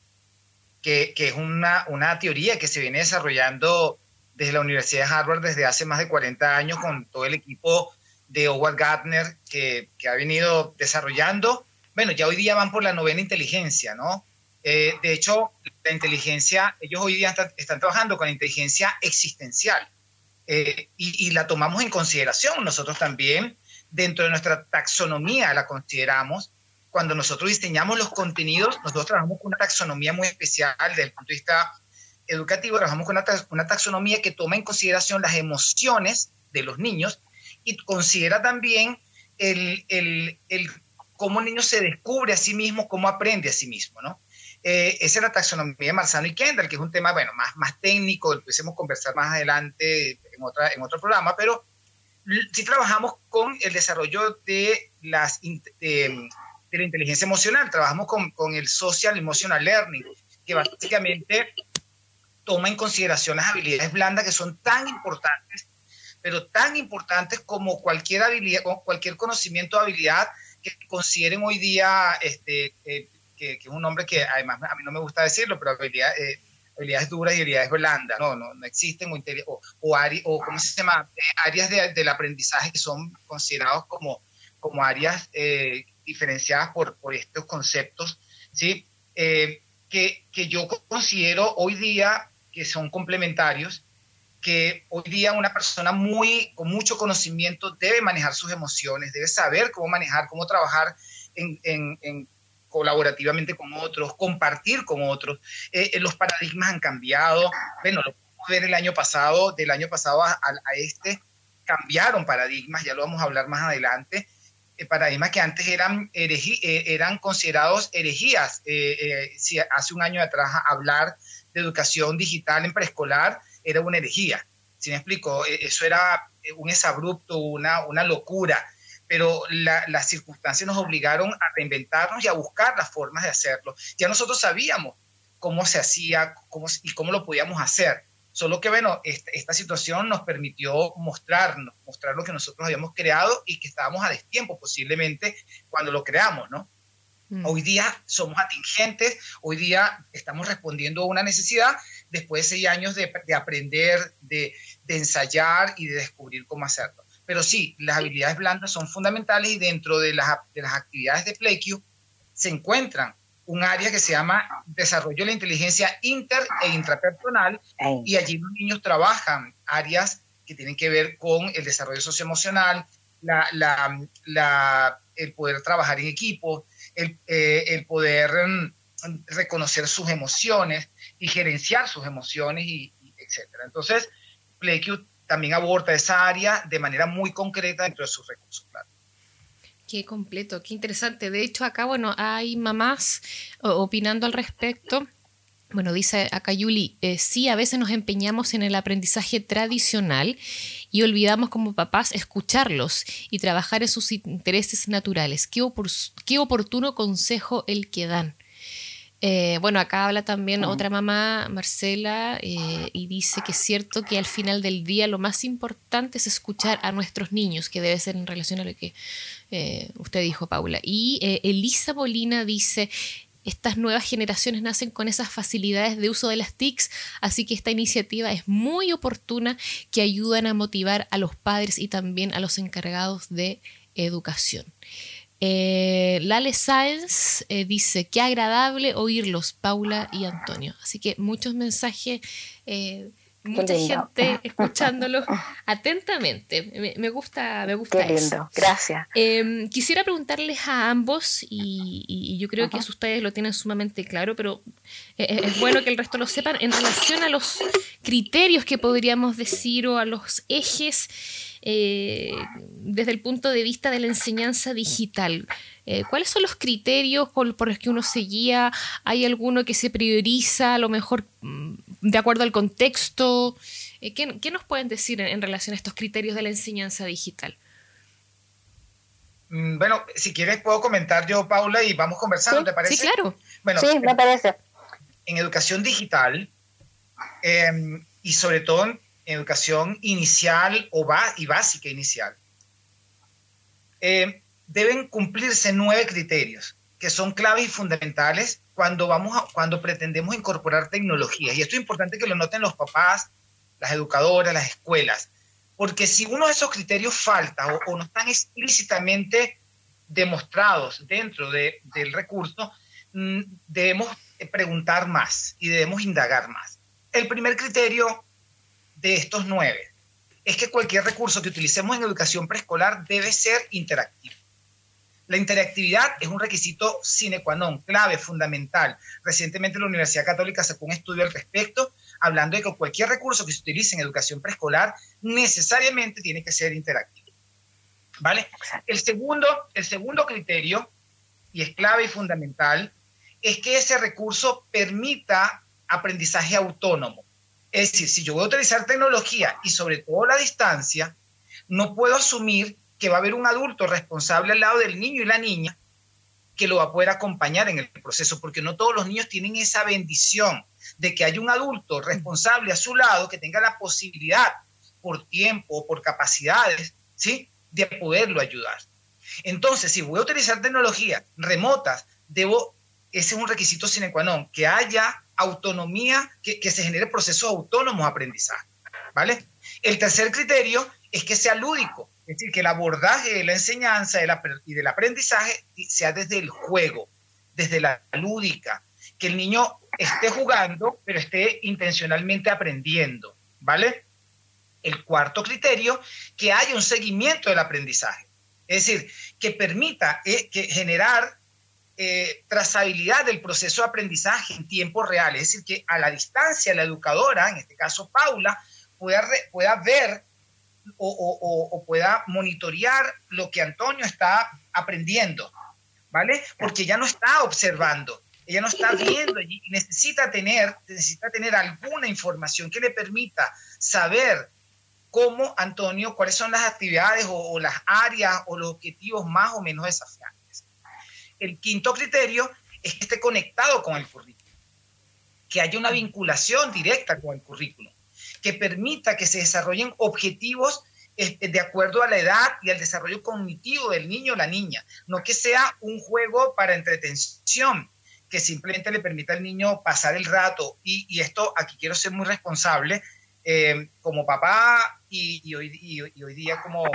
que, que es una, una teoría que se viene desarrollando desde la Universidad de Harvard desde hace más de 40 años con todo el equipo de Howard Gardner que, que ha venido desarrollando. Bueno, ya hoy día van por la novena inteligencia, ¿no? Eh, de hecho, la inteligencia, ellos hoy día están, trabajando con la inteligencia existencial eh, y, y, la tomamos en consideración nosotros también dentro de nuestra taxonomía la consideramos. Cuando nosotros diseñamos los contenidos, nosotros trabajamos con una taxonomía muy especial desde el punto de vista educativo, trabajamos con una, taxonomía que toma en consideración las emociones de los niños y considera también el, el, el cómo un niño se descubre a sí mismo, cómo aprende a sí mismo, ¿no? Eh, esa es la taxonomía de Marzano y Kendall, que es un tema, bueno, más, más técnico, lo pudiésemos conversar más adelante en, otra, en otro programa, pero sí trabajamos con el desarrollo de, las, de, la inteligencia emocional, trabajamos con, con, el Social Emotional Learning, que básicamente toma en consideración las habilidades blandas que son tan importantes, pero tan importantes como cualquier habilidad, cualquier conocimiento o habilidad que consideren hoy día este, eh, que, es un nombre que además a mí no me gusta decirlo, pero eh, habilidades duras y habilidades blandas, no, no, no existen, o, o, o, ¿cómo se llama? Eh, áreas del aprendizaje que son considerados como, como áreas eh, diferenciadas por, por estos conceptos, ¿sí? que, que yo considero hoy día que son complementarios, que hoy día una persona muy con mucho conocimiento debe manejar sus emociones, debe saber cómo manejar, cómo trabajar en, en, colaborativamente con otros, compartir con otros. Eh, eh, los paradigmas han cambiado. Bueno, lo podemos ver el año pasado, del año pasado a, este, cambiaron paradigmas, ya lo vamos a hablar más adelante. Eh, paradigmas que antes eran, eran considerados herejías. si hace un año atrás hablar de educación digital en preescolar era una herejía. Si me explico, eso era un exabrupto, una, una locura pero las circunstancias nos obligaron a reinventarnos y a buscar las formas de hacerlo. Ya nosotros sabíamos cómo se hacía cómo, y cómo lo podíamos hacer. Solo que, bueno, esta, situación nos permitió mostrarnos, mostrar lo que nosotros habíamos creado y que estábamos a destiempo posiblemente cuando lo creamos, ¿no? Mm. Hoy día somos atingentes, hoy día estamos respondiendo a una necesidad después de seis años de, aprender, de, de ensayar y de descubrir cómo hacerlo. Pero sí, las habilidades blandas son fundamentales y dentro de las, de las actividades de PlayQ se encuentran un área que se llama desarrollo de la inteligencia inter e intrapersonal y allí los niños trabajan áreas que tienen que ver con el desarrollo socioemocional, la, la, el poder trabajar en equipo, el, eh, el poder mm, reconocer sus emociones y gerenciar sus emociones, y, y etc. Entonces, PlayQ también aborda esa área de manera muy concreta dentro de sus recursos. Qué completo, qué interesante. De hecho, acá, bueno, hay mamás opinando al respecto. Bueno, dice acá Yuli, eh, sí, a veces nos empeñamos en el aprendizaje tradicional y olvidamos como papás escucharlos y trabajar en sus intereses naturales. Qué, qué oportuno consejo el que dan. Eh, bueno, acá habla también otra mamá, Marcela, eh, y dice que es cierto que al final del día lo más importante es escuchar a nuestros niños, que debe ser en relación a lo que eh, usted dijo, Paula. Y Elisa Molina dice, estas nuevas generaciones nacen con esas facilidades de uso de las TICs, así que esta iniciativa es muy oportuna que ayudan a motivar a los padres y también a los encargados de educación. Eh, Lale Sáenz eh, dice, qué agradable oírlos, Paula y Antonio. Así que muchos mensajes, eh, mucha gente [laughs] escuchándolos atentamente. Me, gusta, me gusta qué lindo. Gracias. Em, quisiera preguntarles a ambos, y, yo creo que eso ustedes lo tienen sumamente claro, pero es bueno que el resto lo sepan, en relación a los criterios que podríamos decir o a los ejes eh, desde el punto de vista de la enseñanza digital. Eh, ¿Cuáles son los criterios por, los que uno se guía? ¿Hay alguno que se prioriza a lo mejor mm, de acuerdo al contexto? Eh, ¿qué, nos pueden decir en, relación a estos criterios de la enseñanza digital? Mm, bueno, si quieres puedo comentar yo, Paula, y vamos conversando, ¿te parece? Sí, claro. Bueno, sí, me parece. En educación digital, em, y sobre todo en educación inicial o y básica inicial, eh, deben cumplirse nueve criterios que son claves y fundamentales cuando, vamos a, cuando pretendemos incorporar tecnologías. Y esto es importante que lo noten los papás, las educadoras, las escuelas, porque si uno de esos criterios falta o, no están explícitamente demostrados dentro de, del recurso, mm, debemos preguntar más y debemos indagar más. El primer criterio de estos nueve es que cualquier recurso que utilicemos en educación preescolar debe ser interactivo. La interactividad es un requisito sine qua non, clave, fundamental. Recientemente la Universidad Católica sacó un estudio al respecto, hablando de que cualquier recurso que se utilice en educación preescolar necesariamente tiene que ser interactivo. ¿Vale? El segundo, el segundo criterio, y es clave y fundamental, es que ese recurso permita aprendizaje autónomo. Es decir, si yo voy a utilizar tecnología y sobre todo la distancia, no puedo asumir que va a haber un adulto responsable al lado del niño y la niña que lo va a poder acompañar en el proceso, porque no todos los niños tienen esa bendición de que haya un adulto responsable a su lado que tenga la posibilidad por tiempo o por capacidades, ¿sí? De poderlo ayudar. Entonces, si voy a utilizar tecnologías remotas, debo, ese es un requisito sine qua non, que haya autonomía, que, se genere procesos autónomos de aprendizaje, ¿vale? El tercer criterio es que sea lúdico, es decir, que el abordaje de la enseñanza y del aprendizaje sea desde el juego, desde la lúdica, que el niño esté jugando, pero esté intencionalmente aprendiendo, ¿vale? El cuarto criterio, que haya un seguimiento del aprendizaje. Es decir, que permita eh, que generar eh, trazabilidad del proceso de aprendizaje en tiempo real. Es decir, que a la distancia la educadora, en este caso Paula, pueda, pueda ver o, o, pueda monitorear lo que Antonio está aprendiendo, ¿vale? Porque ya no está observando, ella no está viendo y necesita tener, necesita tener alguna información que le permita saber cómo Antonio, cuáles son las actividades o, las áreas o los objetivos más o menos desafiantes. El quinto criterio es que esté conectado con el currículo, que haya una vinculación directa con el currículo, que permita que se desarrollen objetivos este, de acuerdo a la edad y al desarrollo cognitivo del niño o la niña, no que sea un juego para entretención, que simplemente le permita al niño pasar el rato. Y, esto, aquí quiero ser muy responsable, eh, como papá y, hoy, día como,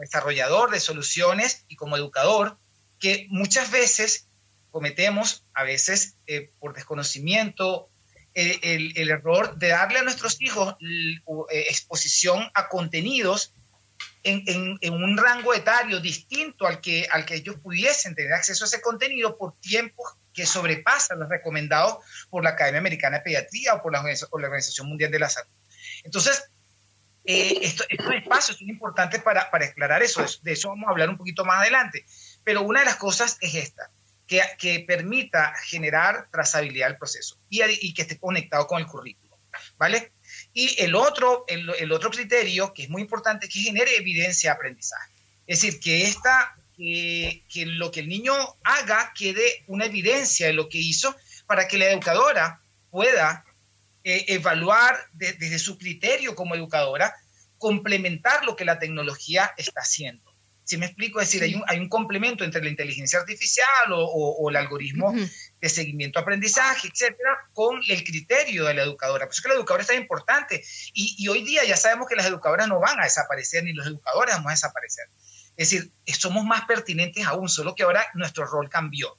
desarrollador de soluciones y como educador, que muchas veces cometemos, a veces eh, por desconocimiento, eh, el, error de darle a nuestros hijos exposición a contenidos en, en, un rango etario distinto al que, al que ellos pudiesen tener acceso a ese contenido por tiempos que sobrepasan los recomendados por la Academia Americana de Pediatría o por la, la Organización Mundial de la Salud. Entonces, eh, estos espacios son importantes para, para aclarar eso, de eso vamos a hablar un poquito más adelante. Pero una de las cosas es esta, que, permita generar trazabilidad del proceso y, que esté conectado con el currículo, ¿vale? Y el otro, el, otro criterio que es muy importante es que genere evidencia de aprendizaje. Es decir, que, esta, que lo que el niño haga quede una evidencia de lo que hizo para que la educadora pueda eh, evaluar desde su criterio como educadora, complementar lo que la tecnología está haciendo. Si me explico, es decir, hay, un, hay, un, complemento entre la inteligencia artificial o, el algoritmo de seguimiento aprendizaje, etcétera, con el criterio de la educadora. Por eso que la educadora es tan importante. Y, y, hoy día ya sabemos que las educadoras no van a desaparecer, ni los educadores vamos a desaparecer. Es decir, somos más pertinentes aún, solo que ahora nuestro rol cambió.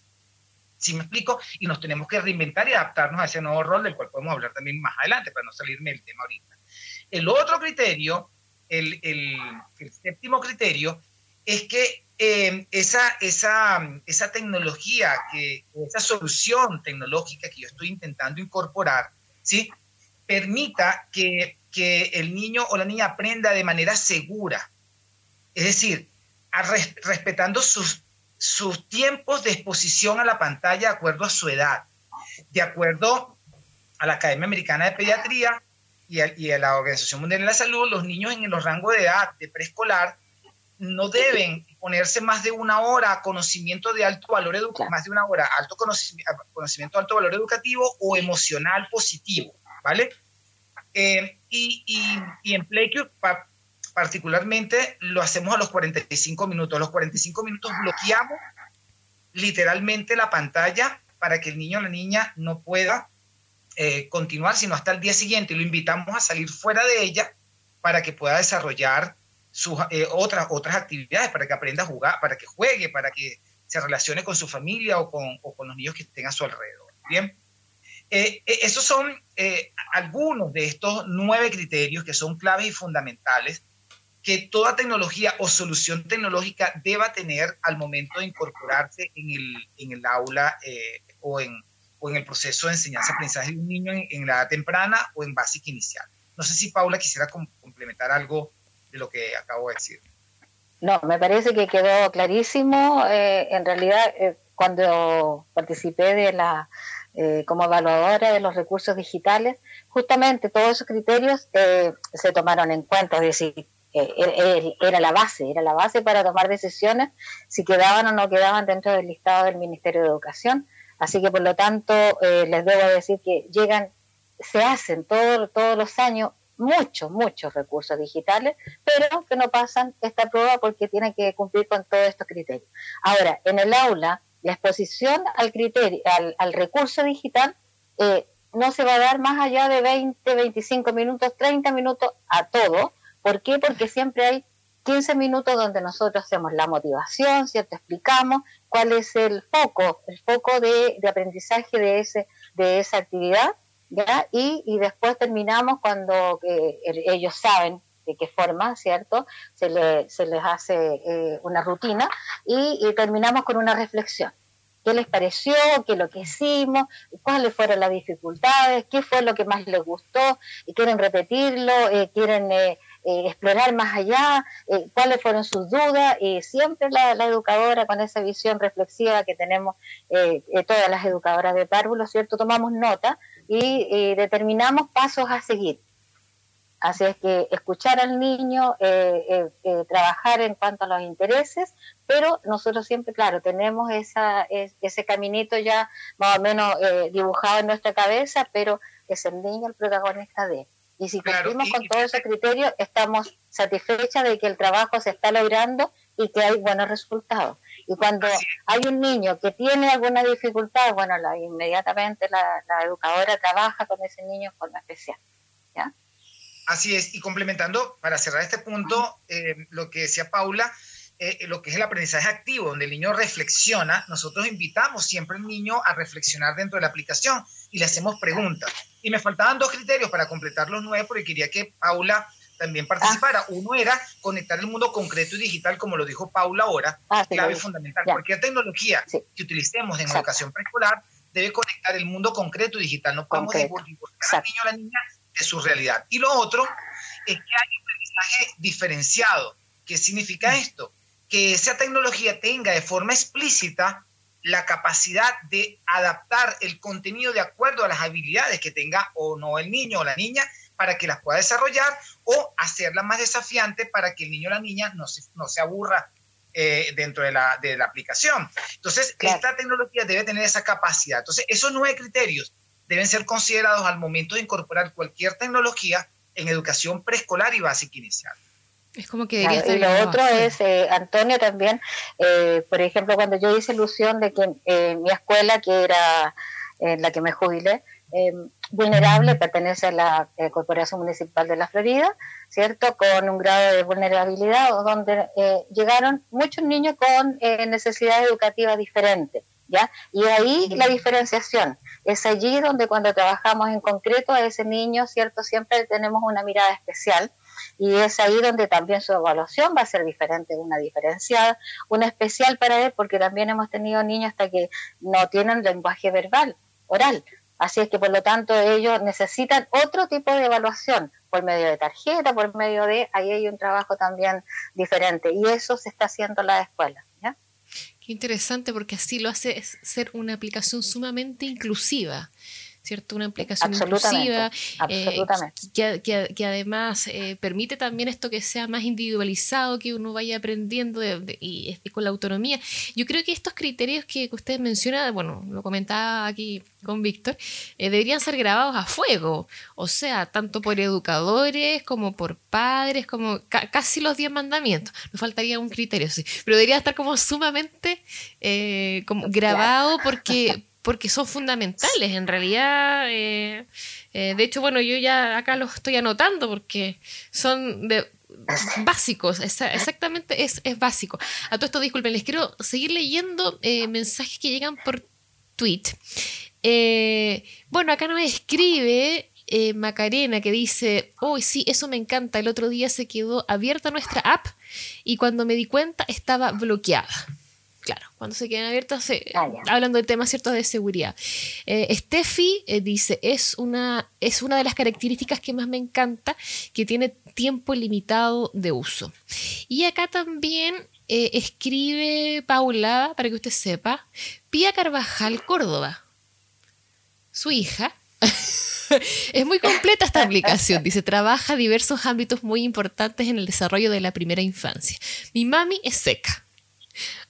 ¿Sí me explico? Y nos tenemos que reinventar y adaptarnos a ese nuevo rol del cual podemos hablar también más adelante para no salirme del tema ahorita. El otro criterio, el, el, séptimo criterio, es que eh, esa, esa, esa tecnología, que, esa solución tecnológica que yo estoy intentando incorporar, ¿sí? permita que, que el niño o la niña aprenda de manera segura. Es decir, respetando sus sus tiempos de exposición a la pantalla de acuerdo a su edad. De acuerdo a la Academia Americana de Pediatría y a, la Organización Mundial de la Salud, los niños en los rangos de edad de preescolar no deben ponerse más de una hora a conocimiento de alto valor educativo, más de una hora alto conocimiento, de alto valor educativo o emocional positivo, ¿vale? Eh, y, y, y, en PlayQ, particularmente lo hacemos a los 45 minutos. A los 45 minutos bloqueamos literalmente la pantalla para que el niño o la niña no pueda eh, continuar, sino hasta el día siguiente. Y lo invitamos a salir fuera de ella para que pueda desarrollar sus, eh, otras, otras actividades, para que aprenda a jugar, para que juegue, para que se relacione con su familia o con, los niños que estén a su alrededor. Bien. Eh, eh, esos son eh, algunos de estos nueve criterios que son claves y fundamentales que toda tecnología o solución tecnológica deba tener al momento de incorporarse en el, en el aula o, en, o en el proceso de enseñanza-aprendizaje de un niño en, la edad temprana o en básica inicial. No sé si Paula quisiera complementar algo lo que acabo de decir. No, me parece que quedó clarísimo. en realidad, cuando participé de la eh, como evaluadora de los recursos digitales, justamente todos esos criterios eh, se tomaron en cuenta, es decir, eh, era la base, era la base para tomar decisiones si quedaban o no quedaban dentro del listado del Ministerio de Educación. Así que, por lo tanto, les debo decir que llegan, se hacen todos los años muchos, muchos recursos digitales, pero que no pasan esta prueba porque tienen que cumplir con todos estos criterios. Ahora, en el aula, la exposición al criterio, al, recurso digital, eh, no se va a dar más allá de 20, 25 minutos, 30 minutos a todo. ¿Por qué? Porque siempre hay 15 minutos donde nosotros hacemos la motivación, ¿cierto? Explicamos cuál es el foco, el foco de, aprendizaje de, ese, de esa actividad, ¿ya? Y, después terminamos cuando eh, ellos saben de qué forma, ¿cierto? Se, le, se les hace eh, una rutina y, terminamos con una reflexión. ¿Qué les pareció? ¿Qué lo que hicimos? ¿Cuáles fueron las dificultades? ¿Qué fue lo que más les gustó? ¿Quieren repetirlo? Eh, ¿Quieren eh, explorar más allá? ¿Cuáles fueron sus dudas? Y siempre la, educadora con esa visión reflexiva que tenemos todas las educadoras de párvulo, ¿cierto? Tomamos nota y determinamos pasos a seguir. Así es que escuchar al niño, eh, eh, eh, trabajar en cuanto a los intereses, pero nosotros siempre, claro, tenemos esa, ese caminito ya más o menos dibujado en nuestra cabeza, pero es el niño el protagonista de. Y si cumplimos con todos esos criterios, estamos satisfechas de que el trabajo se está logrando y que hay buenos resultados. Y cuando hay un niño que tiene alguna dificultad, bueno, la, inmediatamente la, la educadora trabaja con ese niño en forma especial. ¿ya? Así es, y complementando, para cerrar este punto, eh, lo que decía Paula, eh, lo que es el aprendizaje activo, donde el niño reflexiona, nosotros invitamos siempre al niño a reflexionar dentro de la aplicación y le hacemos preguntas. Y me faltaban dos criterios para completar los nueve porque quería que Paula también participara. Ah. Uno era conectar el mundo concreto y digital, como lo dijo Paula ahora, ah, clave fundamental. Cualquier tecnología que utilicemos en educación preescolar debe conectar el mundo concreto y digital. No podemos divulgar al niño o la niña de su realidad. Y lo otro es que hay un aprendizaje diferenciado. ¿Qué significa esto? Que esa tecnología tenga de forma explícita la capacidad de adaptar el contenido de acuerdo a las habilidades que tenga o no el niño o la niña para que las pueda desarrollar o hacerla más desafiante para que el niño o la niña no se, no se aburra eh, dentro de la, de la, aplicación. Entonces, esta tecnología debe tener esa capacidad. Entonces, esos nueve criterios deben ser considerados al momento de incorporar cualquier tecnología en educación preescolar y básica inicial. Es como que debería Y lo otro es, eh, Antonio, también, eh, por ejemplo, cuando yo hice ilusión de que eh, mi escuela, que era en la que me jubilé, vulnerable, pertenece a la Corporación Municipal de la Florida, ¿cierto? Con un grado de vulnerabilidad, donde llegaron muchos niños con necesidades educativas diferentes. ¿Ya? Y ahí la diferenciación. Es allí donde cuando trabajamos en concreto a ese niño, ¿cierto? Siempre tenemos una mirada especial y es ahí donde también su evaluación va a ser diferente, una diferenciada, una especial para él, porque también hemos tenido niños hasta que no tienen lenguaje verbal, oral. Así es que por lo tanto ellos necesitan otro tipo de evaluación, por medio de tarjeta, por medio de, ahí hay un trabajo también diferente y eso se está haciendo en la escuela. Qué interesante porque así lo hace ser una aplicación sumamente inclusiva. ¿Cierto? Una aplicación inclusiva, eh, que, además eh, permite también esto que sea más individualizado, que uno vaya aprendiendo y, con la autonomía. Yo creo que estos criterios que, usted menciona, bueno, lo comentaba aquí con Víctor, eh, deberían ser grabados a fuego, o sea, tanto por educadores como por padres, como casi los diez mandamientos. Nos faltaría un criterio, sí, pero debería estar como sumamente como grabado porque porque son fundamentales en realidad. Eh, eh, de hecho, bueno, yo ya acá los estoy anotando porque son de, básicos, exactamente es, es, básico. A todo esto, disculpen, les quiero seguir leyendo eh, mensajes que llegan por tweet. Eh, bueno, acá nos escribe eh, Macarena que dice, uy, sí, eso me encanta. El otro día se quedó abierta nuestra app y cuando me di cuenta estaba bloqueada. Claro, cuando se quedan abiertas, ah, hablando de temas ciertos de seguridad. Eh, Steffi eh, dice, es una, es una de las características que más me encanta, que tiene tiempo limitado de uso. Y acá también eh, escribe Paula, para que usted sepa, Pía Carvajal Córdoba, su hija. [laughs] es muy completa esta aplicación. Dice, trabaja diversos ámbitos muy importantes en el desarrollo de la primera infancia. Mi mami es seca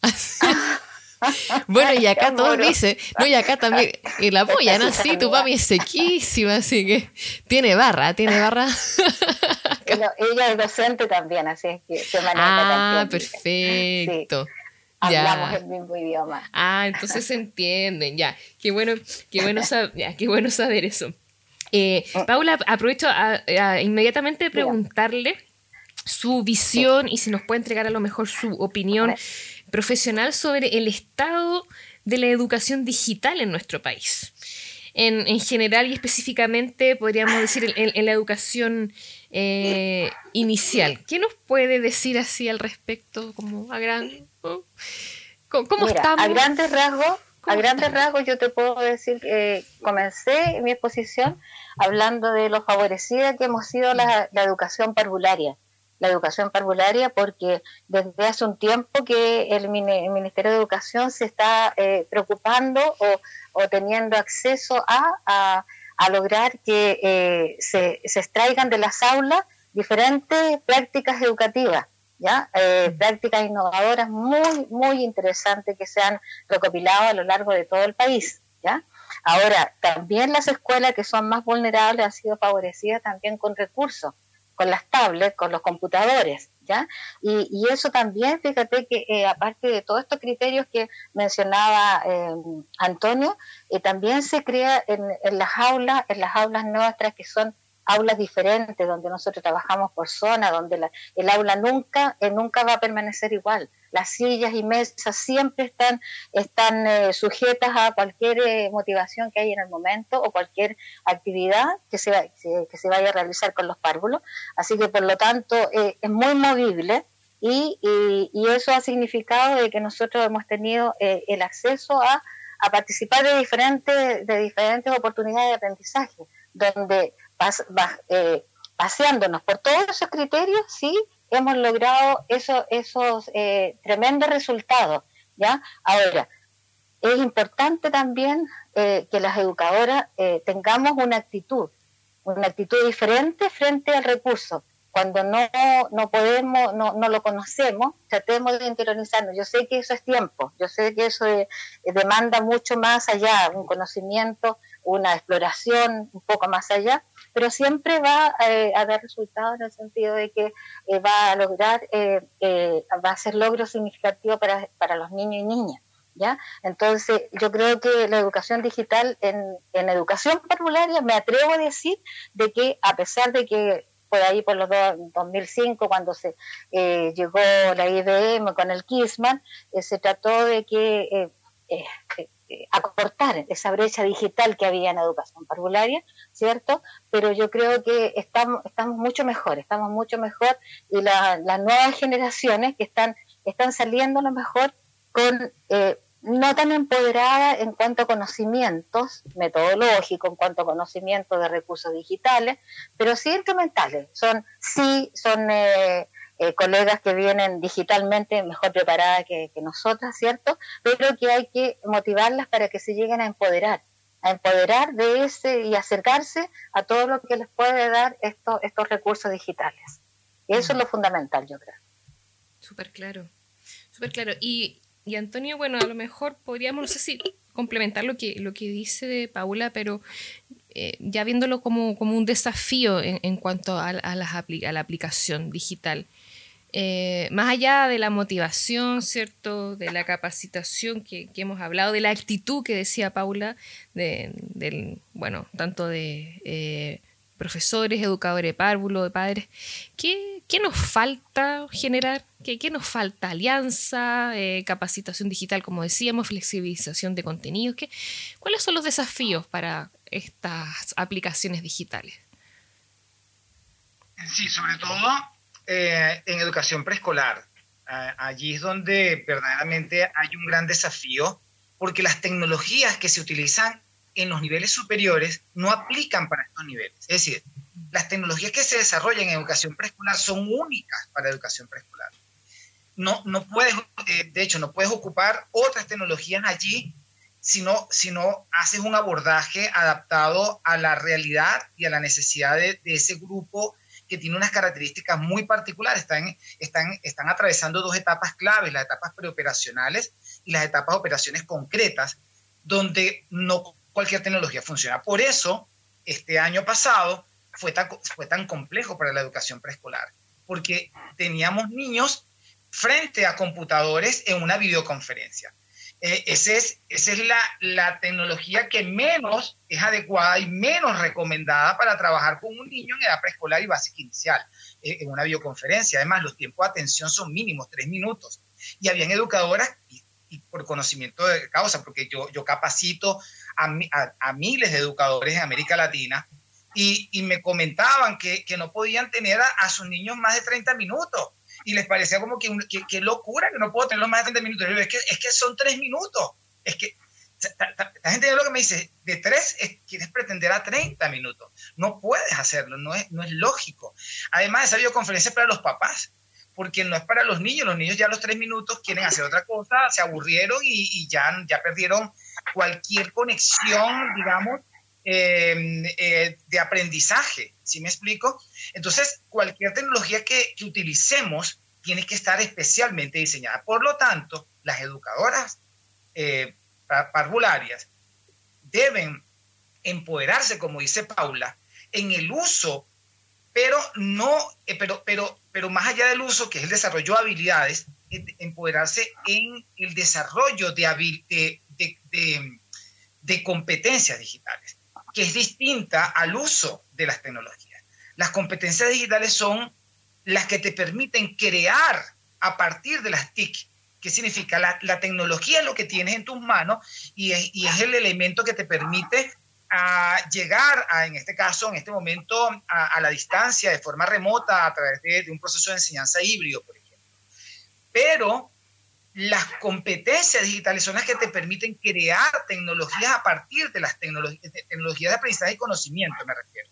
[laughs] bueno, y acá todos dicen, no, y acá también, y la apoyan así, tu mami es sequísima, así que tiene barra, tiene barra. [laughs] ella es docente también, así es que se maneja Ah, perfecto. Hablamos el mismo idioma. Ah, entonces se entienden, ya. Qué bueno, qué bueno, saber, qué bueno saber eso. Eh, mm. Paula, aprovecho a, inmediatamente preguntarle su visión y si nos puede entregar a lo mejor su opinión profesional sobre el estado de la educación digital en nuestro país. En, en general y específicamente, podríamos decir, en, la educación eh, inicial. ¿Qué nos puede decir así al respecto, como a gran... ¿Cómo, estamos? A grandes rasgos, a grandes rasgos yo te puedo decir que comencé mi exposición hablando de lo favorecida que hemos sido la, la educación parvularia la educación parvularia porque desde hace un tiempo que el, Ministerio de Educación se está eh, preocupando o, teniendo acceso a, a, lograr que eh, se, se, extraigan de las aulas diferentes prácticas educativas. ¿Ya? Eh, prácticas innovadoras muy, muy interesantes que se han recopilado a lo largo de todo el país. ¿ya? Ahora, también las escuelas que son más vulnerables han sido favorecidas también con recursos con las tablets, con los computadores, ¿ya? Y, eso también, fíjate que eh, aparte de todos estos criterios que mencionaba eh, Antonio, también se crea en, en, las aulas, en las aulas nuestras que son aulas diferentes, donde nosotros trabajamos por zona, donde el aula nunca, eh, nunca va a permanecer igual. Las sillas y mesas siempre están, están eh, sujetas a cualquier eh, motivación que hay en el momento o cualquier actividad que se, que se vaya a realizar con los párvulos. Así que, por lo tanto, es muy movible. Y, y, eso ha significado de que nosotros hemos tenido el acceso a, a participar de diferentes, de diferentes oportunidades de aprendizaje, donde eh, paseándonos por todos esos criterios, sí hemos logrado eso, esos eh, tremendos resultados. ¿ya? Ahora, es importante también eh, que las educadoras tengamos una actitud, una actitud diferente frente al recurso. Cuando no, no podemos, no, no lo conocemos, tratemos de interiorizarnos. Yo sé que eso es tiempo, yo sé que eso demanda mucho más allá, un conocimiento, una exploración un poco más allá, pero siempre va eh, a dar resultados en el sentido de que eh, va a lograr, eh, va a ser logro significativo para, para los niños y niñas. ¿Ya? Entonces, yo creo que la educación digital en, en educación parvularia, me atrevo a decir de que a pesar de que por ahí por los 2005 cuando se llegó la IBM con el Kisman, se trató de que eh, acortar esa brecha digital que había en educación parvularia, ¿cierto? Pero yo creo que estamos, estamos mucho mejor, estamos mucho mejor y las nuevas generaciones que están, están saliendo a lo mejor con... Eh, no tan empoderadas en cuanto a conocimientos metodológicos, en cuanto a conocimientos de recursos digitales, pero sí incrementales. Son, sí, son eh, eh, colegas que vienen digitalmente mejor preparadas que, nosotras, ¿cierto? Pero que hay que motivarlas para que se lleguen a empoderar, a empoderar de ese y acercarse a todo lo que les puede dar estos, estos recursos digitales. Y eso es lo fundamental, yo creo. Súper claro, súper claro. Y, y Antonio, bueno, a lo mejor podríamos, no sé si complementar lo que, lo que dice Paula, pero eh, ya viéndolo como, como, un desafío en, en cuanto a, a, las a la aplicación digital. Eh, más allá de la motivación, ¿cierto? De la capacitación que, hemos hablado, de la actitud que decía Paula, de, del, bueno, tanto de eh, profesores, educadores de de padres, ¿qué, ¿qué nos falta generar? ¿Qué, qué nos falta? Alianza, eh, capacitación digital, como decíamos, flexibilización de contenidos. ¿qué, ¿Cuáles son los desafíos para estas aplicaciones digitales? Sí, sobre todo eh, en educación preescolar. allí es donde verdaderamente hay un gran desafío porque las tecnologías que se utilizan en los niveles superiores no aplican para estos niveles. Es decir, las tecnologías que se desarrollan en educación preescolar son únicas para educación preescolar. No, no puedes, eh, de hecho, no puedes ocupar otras tecnologías allí si no, si haces un abordaje adaptado a la realidad y a la necesidad de, de ese grupo que tiene unas características muy particulares. Están, están, están atravesando dos etapas claves, las etapas preoperacionales y las etapas operaciones concretas, donde no cualquier tecnología funciona. Por eso, este año pasado fue fue tan complejo para la educación preescolar, porque teníamos niños frente a computadores en una videoconferencia. Eh, ese es, esa es la, la, tecnología que menos es adecuada y menos recomendada para trabajar con un niño en edad preescolar y básica inicial, eh, en una videoconferencia. Además, los tiempos de atención son mínimos, tres minutos. Y habían educadoras, y, y por conocimiento de causa, porque yo, yo capacito a, miles de educadores en América Latina y, me comentaban que, no podían tener a, sus niños más de 30 minutos y les parecía como que, que, locura que no puedo tenerlos más de 30 minutos. es, que, es que son 3 minutos. Es que, ¿estás entendiendo lo que me dice? De 3 quieres pretender a 30 minutos. No puedes hacerlo, no es, no es lógico. Además, esa videoconferencia es para los papás porque no es para los niños. Los niños ya a los tres minutos quieren hacer otra cosa, se aburrieron y, y ya, ya perdieron cualquier conexión, digamos, em, eh, de aprendizaje, ¿sí me explico? Entonces, cualquier tecnología que, utilicemos tiene que estar especialmente diseñada. Por lo tanto, las educadoras eh, parvularias deben empoderarse, como dice Paula, en el uso, pero no, eh, pero, pero, pero más allá del uso, que es el desarrollo de habilidades, empoderarse en el desarrollo de, de, competencias digitales, que es distinta al uso de las tecnologías. Las competencias digitales son las que te permiten crear a partir de las TIC. ¿Qué significa? La, tecnología es lo que tienes en tus manos y es, el elemento que te permite a llegar a, en este caso, en este momento, a, la distancia, de forma remota, a través de, de, un proceso de enseñanza híbrido, por ejemplo. Pero las competencias digitales son las que te permiten crear tecnologías a partir de las tecnologías de aprendizaje y conocimiento, me refiero.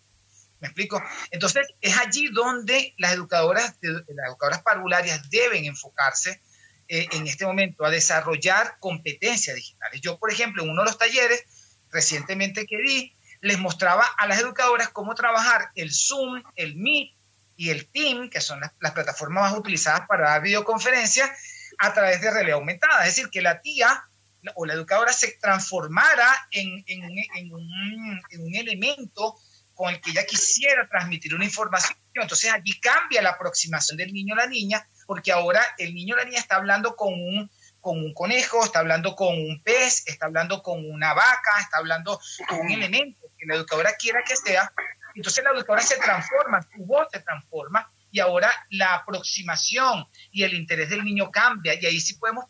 ¿Me explico? Entonces, es allí donde las educadoras, las educadoras parvularias deben enfocarse eh, en este momento a desarrollar competencias digitales. Yo, por ejemplo, en uno de los talleres recientemente que di, les mostraba a las educadoras cómo trabajar el Zoom, el Meet y el Team, que son las, las plataformas más utilizadas para dar videoconferencias, a través de realidad aumentada. Es decir, que la tía o la educadora se transformara en, un, elemento con el que ella quisiera transmitir una información. Entonces allí cambia la aproximación del niño o la niña, porque ahora el niño o la niña está hablando con un, con un conejo, está hablando con un pez, está hablando con una vaca, está hablando con un elemento que la educadora quiera que sea. Entonces la educadora se transforma, su voz se transforma y ahora la aproximación y el interés del niño cambia. Y ahí sí podemos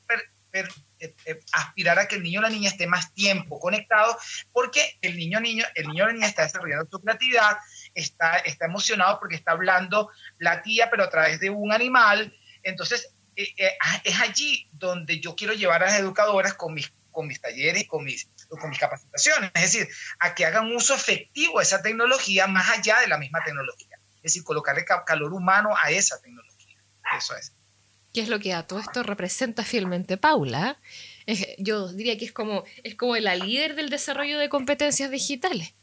eh, eh, aspirar a que el niño o la niña esté más tiempo conectado porque el niño niño el niño o la niña está desarrollando su creatividad está está emocionado porque está hablando la tía pero a través de un animal. Entonces eh, es allí donde yo quiero llevar a las educadoras con mis con mis talleres con mis, con mis capacitaciones, es decir, a que hagan uso efectivo de esa tecnología más allá de la misma tecnología. Es decir, colocarle calor humano a esa tecnología. Eso es. ¿Qué es lo que a todo esto representa fielmente Paula? yo diría que es como, es como la líder del desarrollo de competencias digitales.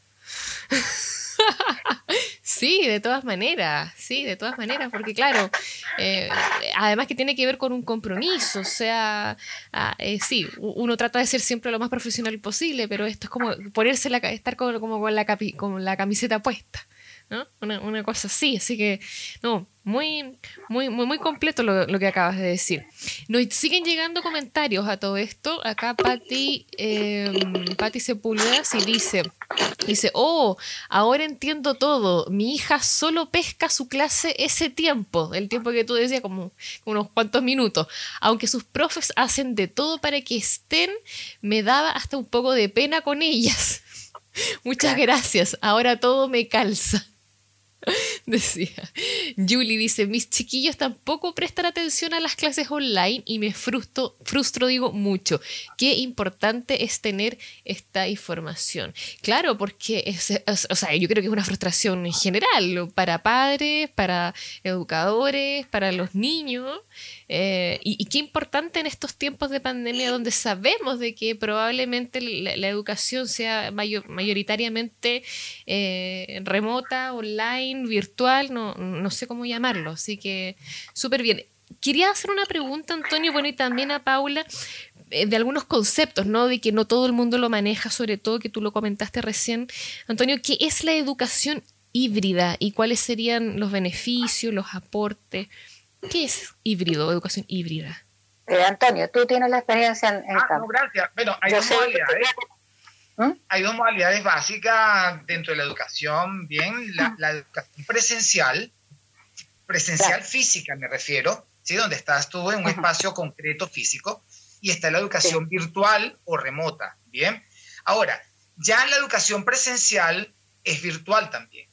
[laughs] sí, de todas maneras, sí, de todas maneras, porque claro, eh, además que tiene que ver con un compromiso, o sea, ah, eh, sí, uno trata de ser siempre lo más profesional posible, pero esto es como ponerse la, estar como, con, la con la camiseta puesta. ¿No? Una, una, cosa así, así que, no, muy, muy, muy, muy completo lo, lo, que acabas de decir. Nos siguen llegando comentarios a todo esto. Acá Patti, eh, Patti Sepúlveda y dice, dice, oh, ahora entiendo todo. Mi hija solo pesca su clase ese tiempo, el tiempo que tú decías, como unos cuantos minutos. Aunque sus profes hacen de todo para que estén, me daba hasta un poco de pena con ellas. [laughs] Muchas gracias. Ahora todo me calza. [laughs] Decía. Julie dice, mis chiquillos tampoco prestan atención a las clases online y me frustro, frustro digo, mucho. Qué importante es tener esta información. Claro, porque es, o sea, yo creo que es una frustración en general para padres, para educadores, para los niños. Eh, y, qué importante en estos tiempos de pandemia donde sabemos de que probablemente la, educación sea mayoritariamente eh, remota, online, virtual, no, sé cómo llamarlo. Así que súper bien. Quería hacer una pregunta, Antonio, bueno, y también a Paula, eh, de algunos conceptos, ¿no? De que no todo el mundo lo maneja, sobre todo que tú lo comentaste recién. Antonio, ¿qué es la educación híbrida y cuáles serían los beneficios, los aportes? ¿Qué es híbrido, educación híbrida? Eh, Antonio, tú tienes la experiencia en, ah, No, gracias. Bueno, hay dos modalidades. ¿Mm? Hay dos modalidades básicas dentro de la educación. Bien, la, ¿Mm? educación presencial, presencial física me refiero, ¿sí? Donde estás tú en un espacio concreto físico, y está la educación virtual o remota. Bien. Ahora, ya la educación presencial es virtual también.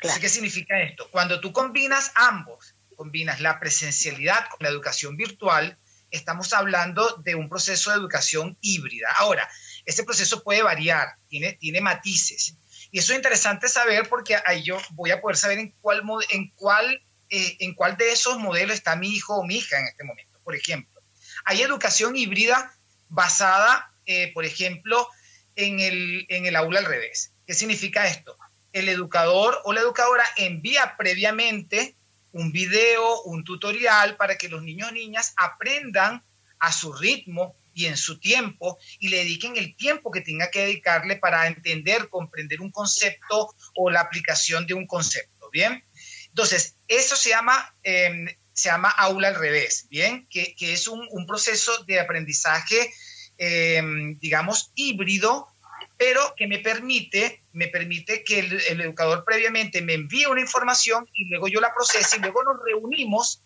¿Qué significa esto? Cuando tú combinas ambos, combinas la presencialidad con la educación virtual, estamos hablando de un proceso de educación híbrida. Ahora, este proceso puede variar, tiene, tiene matices. Y eso es interesante saber porque ahí yo voy a poder saber en cuál, en cuál, eh, en cuál de esos modelos está mi hijo o mi hija en este momento. Por ejemplo, hay educación híbrida basada, eh, por ejemplo, en el, en el aula al revés. ¿Qué significa esto? El educador o la educadora envía previamente un video, un tutorial para que los niños y niñas aprendan a su ritmo y en su tiempo y le dediquen el tiempo que tenga que dedicarle para entender, comprender un concepto o la aplicación de un concepto, ¿bien? Entonces, eso se llama, em, se llama aula al revés, ¿bien? Que, es un, proceso de aprendizaje, em, digamos, híbrido, pero que me permite, me permite que el, educador previamente me envíe una información y luego yo la procese y luego nos reunimos,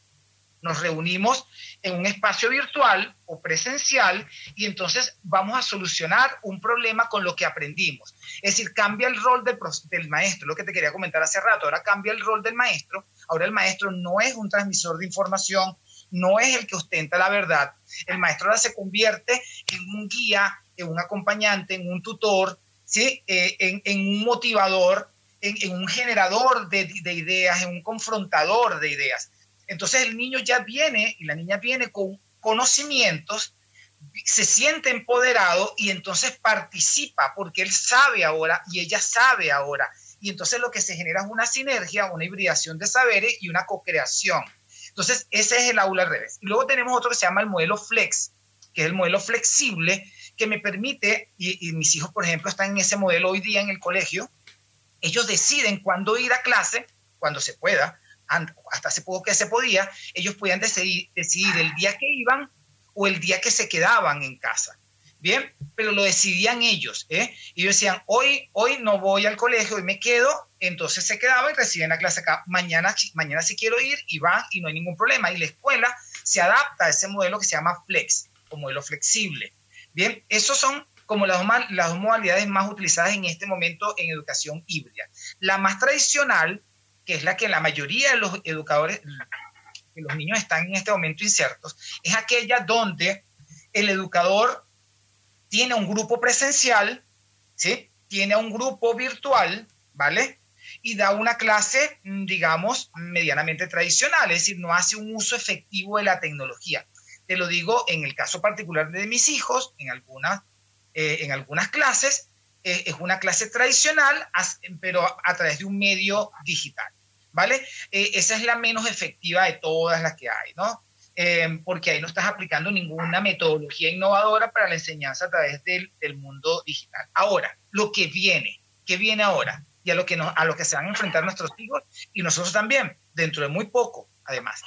nos reunimos en un espacio virtual o presencial y entonces vamos a solucionar un problema con lo que aprendimos. Es decir, cambia el rol del, del maestro, lo que te quería comentar hace rato, ahora cambia el rol del maestro, ahora el maestro no es un transmisor de información, no es el que ostenta la verdad, el maestro ahora se convierte en un guía en un acompañante, en un tutor, ¿sí? Eh, en, un motivador, en, un generador de, ideas, en un confrontador de ideas. Entonces el niño ya viene y la niña viene con conocimientos, se siente empoderado y entonces participa porque él sabe ahora y ella sabe ahora. Y entonces lo que se genera es una sinergia, una hibridación de saberes y una co-creación. Entonces ese es el aula al revés. Y luego tenemos otro que se llama el modelo flex, que es el modelo flexible, que me permite, y, mis hijos, por ejemplo, están en ese modelo hoy día en el colegio, ellos deciden cuándo ir a clase, cuando se pueda, hasta hace poco que se podía, ellos podían decidir, decidir el día que iban o el día que se quedaban en casa. Bien, pero lo decidían ellos. ¿eh? Y ellos decían, hoy, hoy no voy al colegio y me quedo, entonces se quedaban y reciben la clase acá. Mañana, mañana si quiero ir y van y no hay ningún problema. Y la escuela se adapta a ese modelo que se llama flex, o modelo flexible. Bien, esos son como las, las dos modalidades más utilizadas en este momento en educación híbrida. La más tradicional, que es la que la mayoría de los educadores, que los niños están en este momento insertos, es aquella donde el educador tiene un grupo presencial, ¿sí? tiene un grupo virtual, ¿vale? Y da una clase, digamos, medianamente tradicional, es decir, no hace un uso efectivo de la tecnología. Te lo digo en el caso particular de mis hijos, en algunas, eh, en algunas clases, eh, es una clase tradicional, pero a, través de un medio digital, ¿vale? Eh, esa es la menos efectiva de todas las que hay, ¿no? porque ahí no estás aplicando ninguna metodología innovadora para la enseñanza a través del, del mundo digital. Ahora, lo que viene, ¿qué viene ahora? Y a lo, que a lo que se van a enfrentar nuestros hijos y nosotros también, dentro de muy poco, además.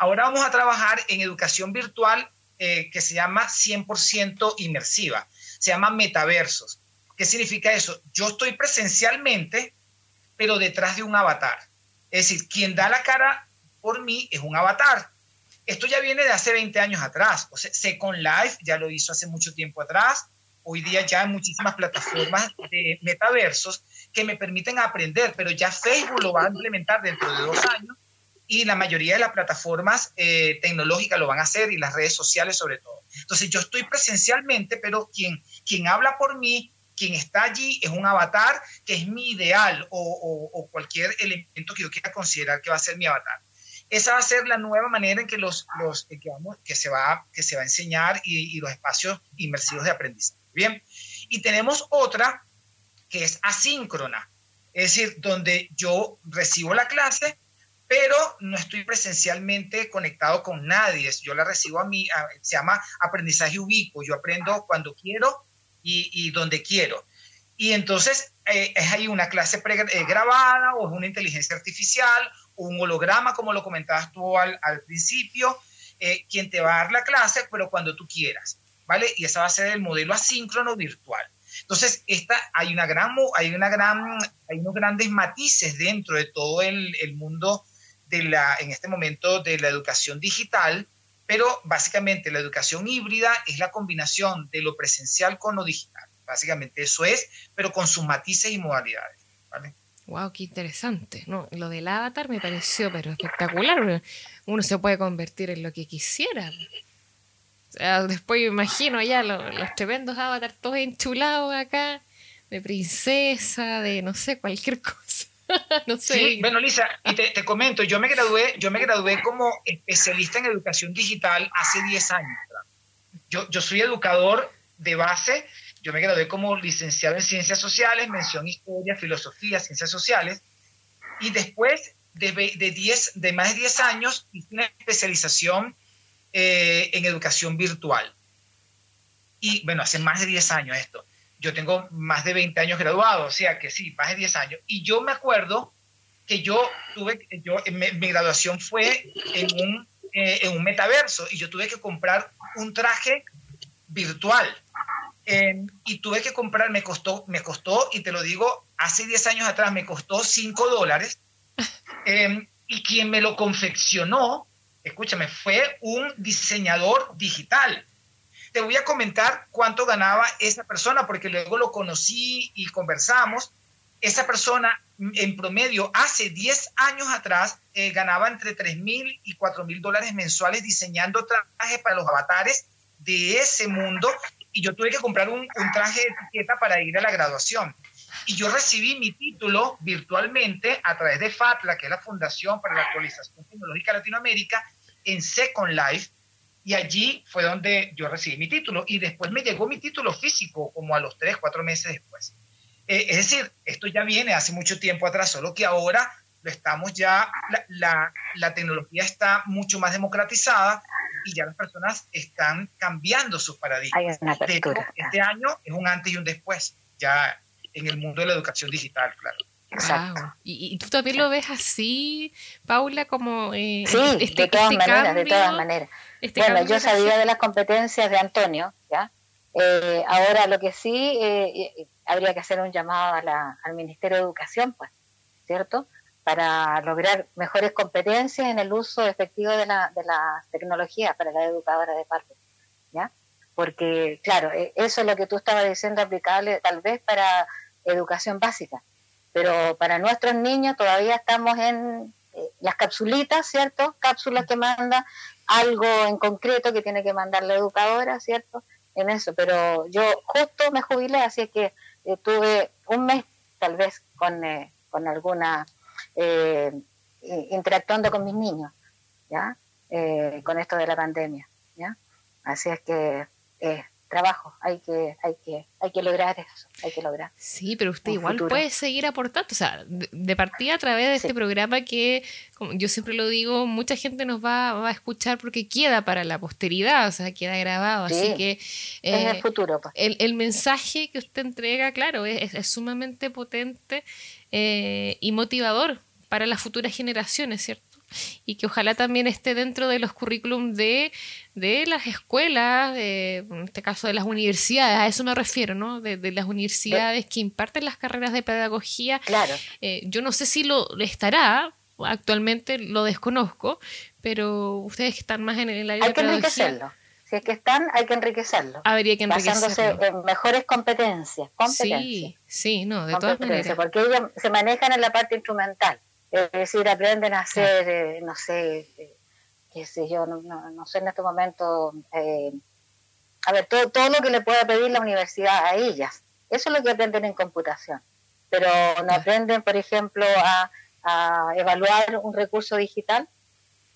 Ahora vamos a trabajar en educación virtual eh, que se llama 100% inmersiva, se llama metaversos. ¿Qué significa eso? Yo estoy presencialmente, pero detrás de un avatar. Es decir, quien da la cara por mí es un avatar. Esto ya viene de hace 20 años atrás. O sea, Second Life ya lo hizo hace mucho tiempo atrás. Hoy día ya hay muchísimas plataformas de metaversos que me permiten aprender, pero ya Facebook lo va a implementar dentro de dos años y la mayoría de las plataformas eh, tecnológicas lo van a hacer y las redes sociales sobre todo. Entonces yo estoy presencialmente, pero quien, quien habla por mí, quien está allí es un avatar que es mi ideal o, cualquier elemento que yo quiera considerar que va a ser mi avatar. Esa va a ser la nueva manera en que, los, los vamos, que, se, va, que se va a enseñar y los espacios inmersivos de aprendizaje. Bien, y tenemos otra que es asíncrona, es decir, donde yo recibo la clase, pero no estoy presencialmente conectado con nadie. Yo la recibo a mí, se llama aprendizaje ubicuo. Yo aprendo cuando quiero y, donde quiero. Y entonces eh, es ahí una clase eh, o es una inteligencia artificial o un holograma, como lo comentabas tú al, principio, eh, quien te va a dar la clase, pero cuando tú quieras, ¿vale? Y ese va a ser el modelo asíncrono virtual. Entonces, esta, hay, una gran, hay, una gran, hay unos grandes matices dentro de todo el, el mundo de la, en este momento de la educación digital, pero básicamente la educación híbrida es la combinación de lo presencial con lo digital. Básicamente eso es, pero con sus matices y modalidades. ¿vale? Wow, qué interesante. No, lo del avatar me pareció pero espectacular. Uno se puede convertir en lo que quisiera. Después imagino ya los, los tremendos avatars todos enchulados acá, de princesa, de no sé, cualquier cosa. [laughs] no sé. Sí, bueno, Lisa, y te, comento, yo me gradué, yo me gradué como especialista en educación digital hace 10 años. Yo, yo soy educador de base, yo me gradué como licenciado en ciencias sociales, mención historia, filosofía, ciencias sociales, y después de, de, 10, de más de 10 años hice una especialización eh, en educación virtual. Y bueno, hace más de 10 años esto yo tengo más de 20 años graduado, o sea que sí, más de 10 años. Y yo me acuerdo que yo tuve, yo, mi, graduación fue en un, eh, en un metaverso y yo tuve que comprar un traje virtual. Em, y tuve que comprar, me costó, me costó, y te lo digo, hace 10 años atrás me costó 5 dólares. Em, y quien me lo confeccionó, escúchame, fue un diseñador digital te voy a comentar cuánto ganaba esa persona, porque luego lo conocí y conversamos. Esa persona en promedio hace 10 años atrás eh, ganaba entre 3 mil y 4 mil dólares mensuales diseñando trajes para los avatares de ese mundo y yo tuve que comprar un, un traje de etiqueta para ir a la graduación. Y yo recibí mi título virtualmente a través de FATLA, que es la Fundación para la Actualización Tecnológica Latinoamérica, en Second Life, y allí fue donde yo recibí mi título. Y después me llegó mi título físico, como a los tres, cuatro meses después. Eh, es decir, esto ya viene hace mucho tiempo atrás, solo que ahora lo estamos ya, la, la, tecnología está mucho más democratizada y ya las personas están cambiando sus paradigmas. este año es un antes y un después, ya en el mundo de la educación digital, claro. Exacto. ¿Y, tú también lo ves así, Paula, como eh, sí, este, de todas este maneras, de todas maneras. Este bueno, yo sabía de las competencias de Antonio, ¿ya? Eh, ahora lo que sí eh, habría que hacer un llamado al Ministerio de Educación, pues, ¿cierto? Para lograr mejores competencias en el uso efectivo de la, de la tecnología para la educadora de parte, ¿ya? Porque, claro, e, eso es lo que tú estabas diciendo aplicable tal vez para educación básica, pero para nuestros niños todavía estamos en eh, las capsulitas, ¿cierto? Cápsulas que manda algo en concreto que tiene que mandar la educadora, ¿cierto? En eso, pero yo justo me jubilé, así que eh, tuve un mes tal vez con, eh, con alguna, eh, interactuando con mis niños, ¿ya? con esto de la pandemia, ¿ya? Así es que trabajo, hay que, hay que, hay que lograr eso, hay que lograr. Sí, pero usted igual puede seguir aportando, o sea, de, partida a través de este programa que, como yo siempre lo digo, mucha gente nos va, a escuchar porque queda para la posteridad, o sea, queda grabado, así que... en el eh, futuro. Pues. El, mensaje que usted entrega, claro, es, es sumamente potente eh, y motivador para las futuras generaciones, ¿cierto? Y que ojalá también esté dentro de los currículum de, de las escuelas, en este caso de las universidades, a eso me refiero, ¿no? De, las universidades que imparten las carreras de pedagogía. Claro. Eh, yo no sé si lo estará, actualmente lo desconozco, pero ustedes que están más en el área Hay que enriquecerlo. Si es que están, hay que enriquecerlo. Habría que enriquecerlo. Basándose en mejores competencias. competencias. Sí, sí, no, de todas maneras. Porque ellos se manejan en la parte instrumental. Es decir, aprenden a hacer, eh, no sé, eh, qué sé yo, no, no, sé en este momento, eh, a ver, todo, todo lo que le pueda pedir la universidad a ellas. Eso es lo que aprenden en computación. Pero no aprenden, por ejemplo, a, a evaluar un recurso digital,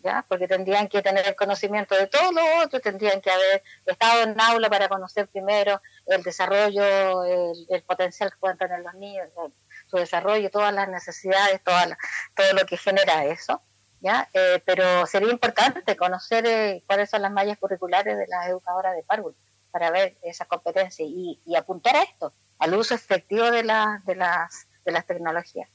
¿ya? Porque tendrían que tener el conocimiento de todo lo otro, tendrían que haber estado en aula para conocer primero el desarrollo, el, el potencial que pueden tener los niños, su desarrollo, todas las necesidades, toda todo lo que genera eso. ¿ya? Eh, pero sería importante conocer eh, cuáles son las mallas curriculares de las educadoras de párvulo para ver esas competencias y, y, apuntar a esto, al uso efectivo de, de, las, de las tecnologías.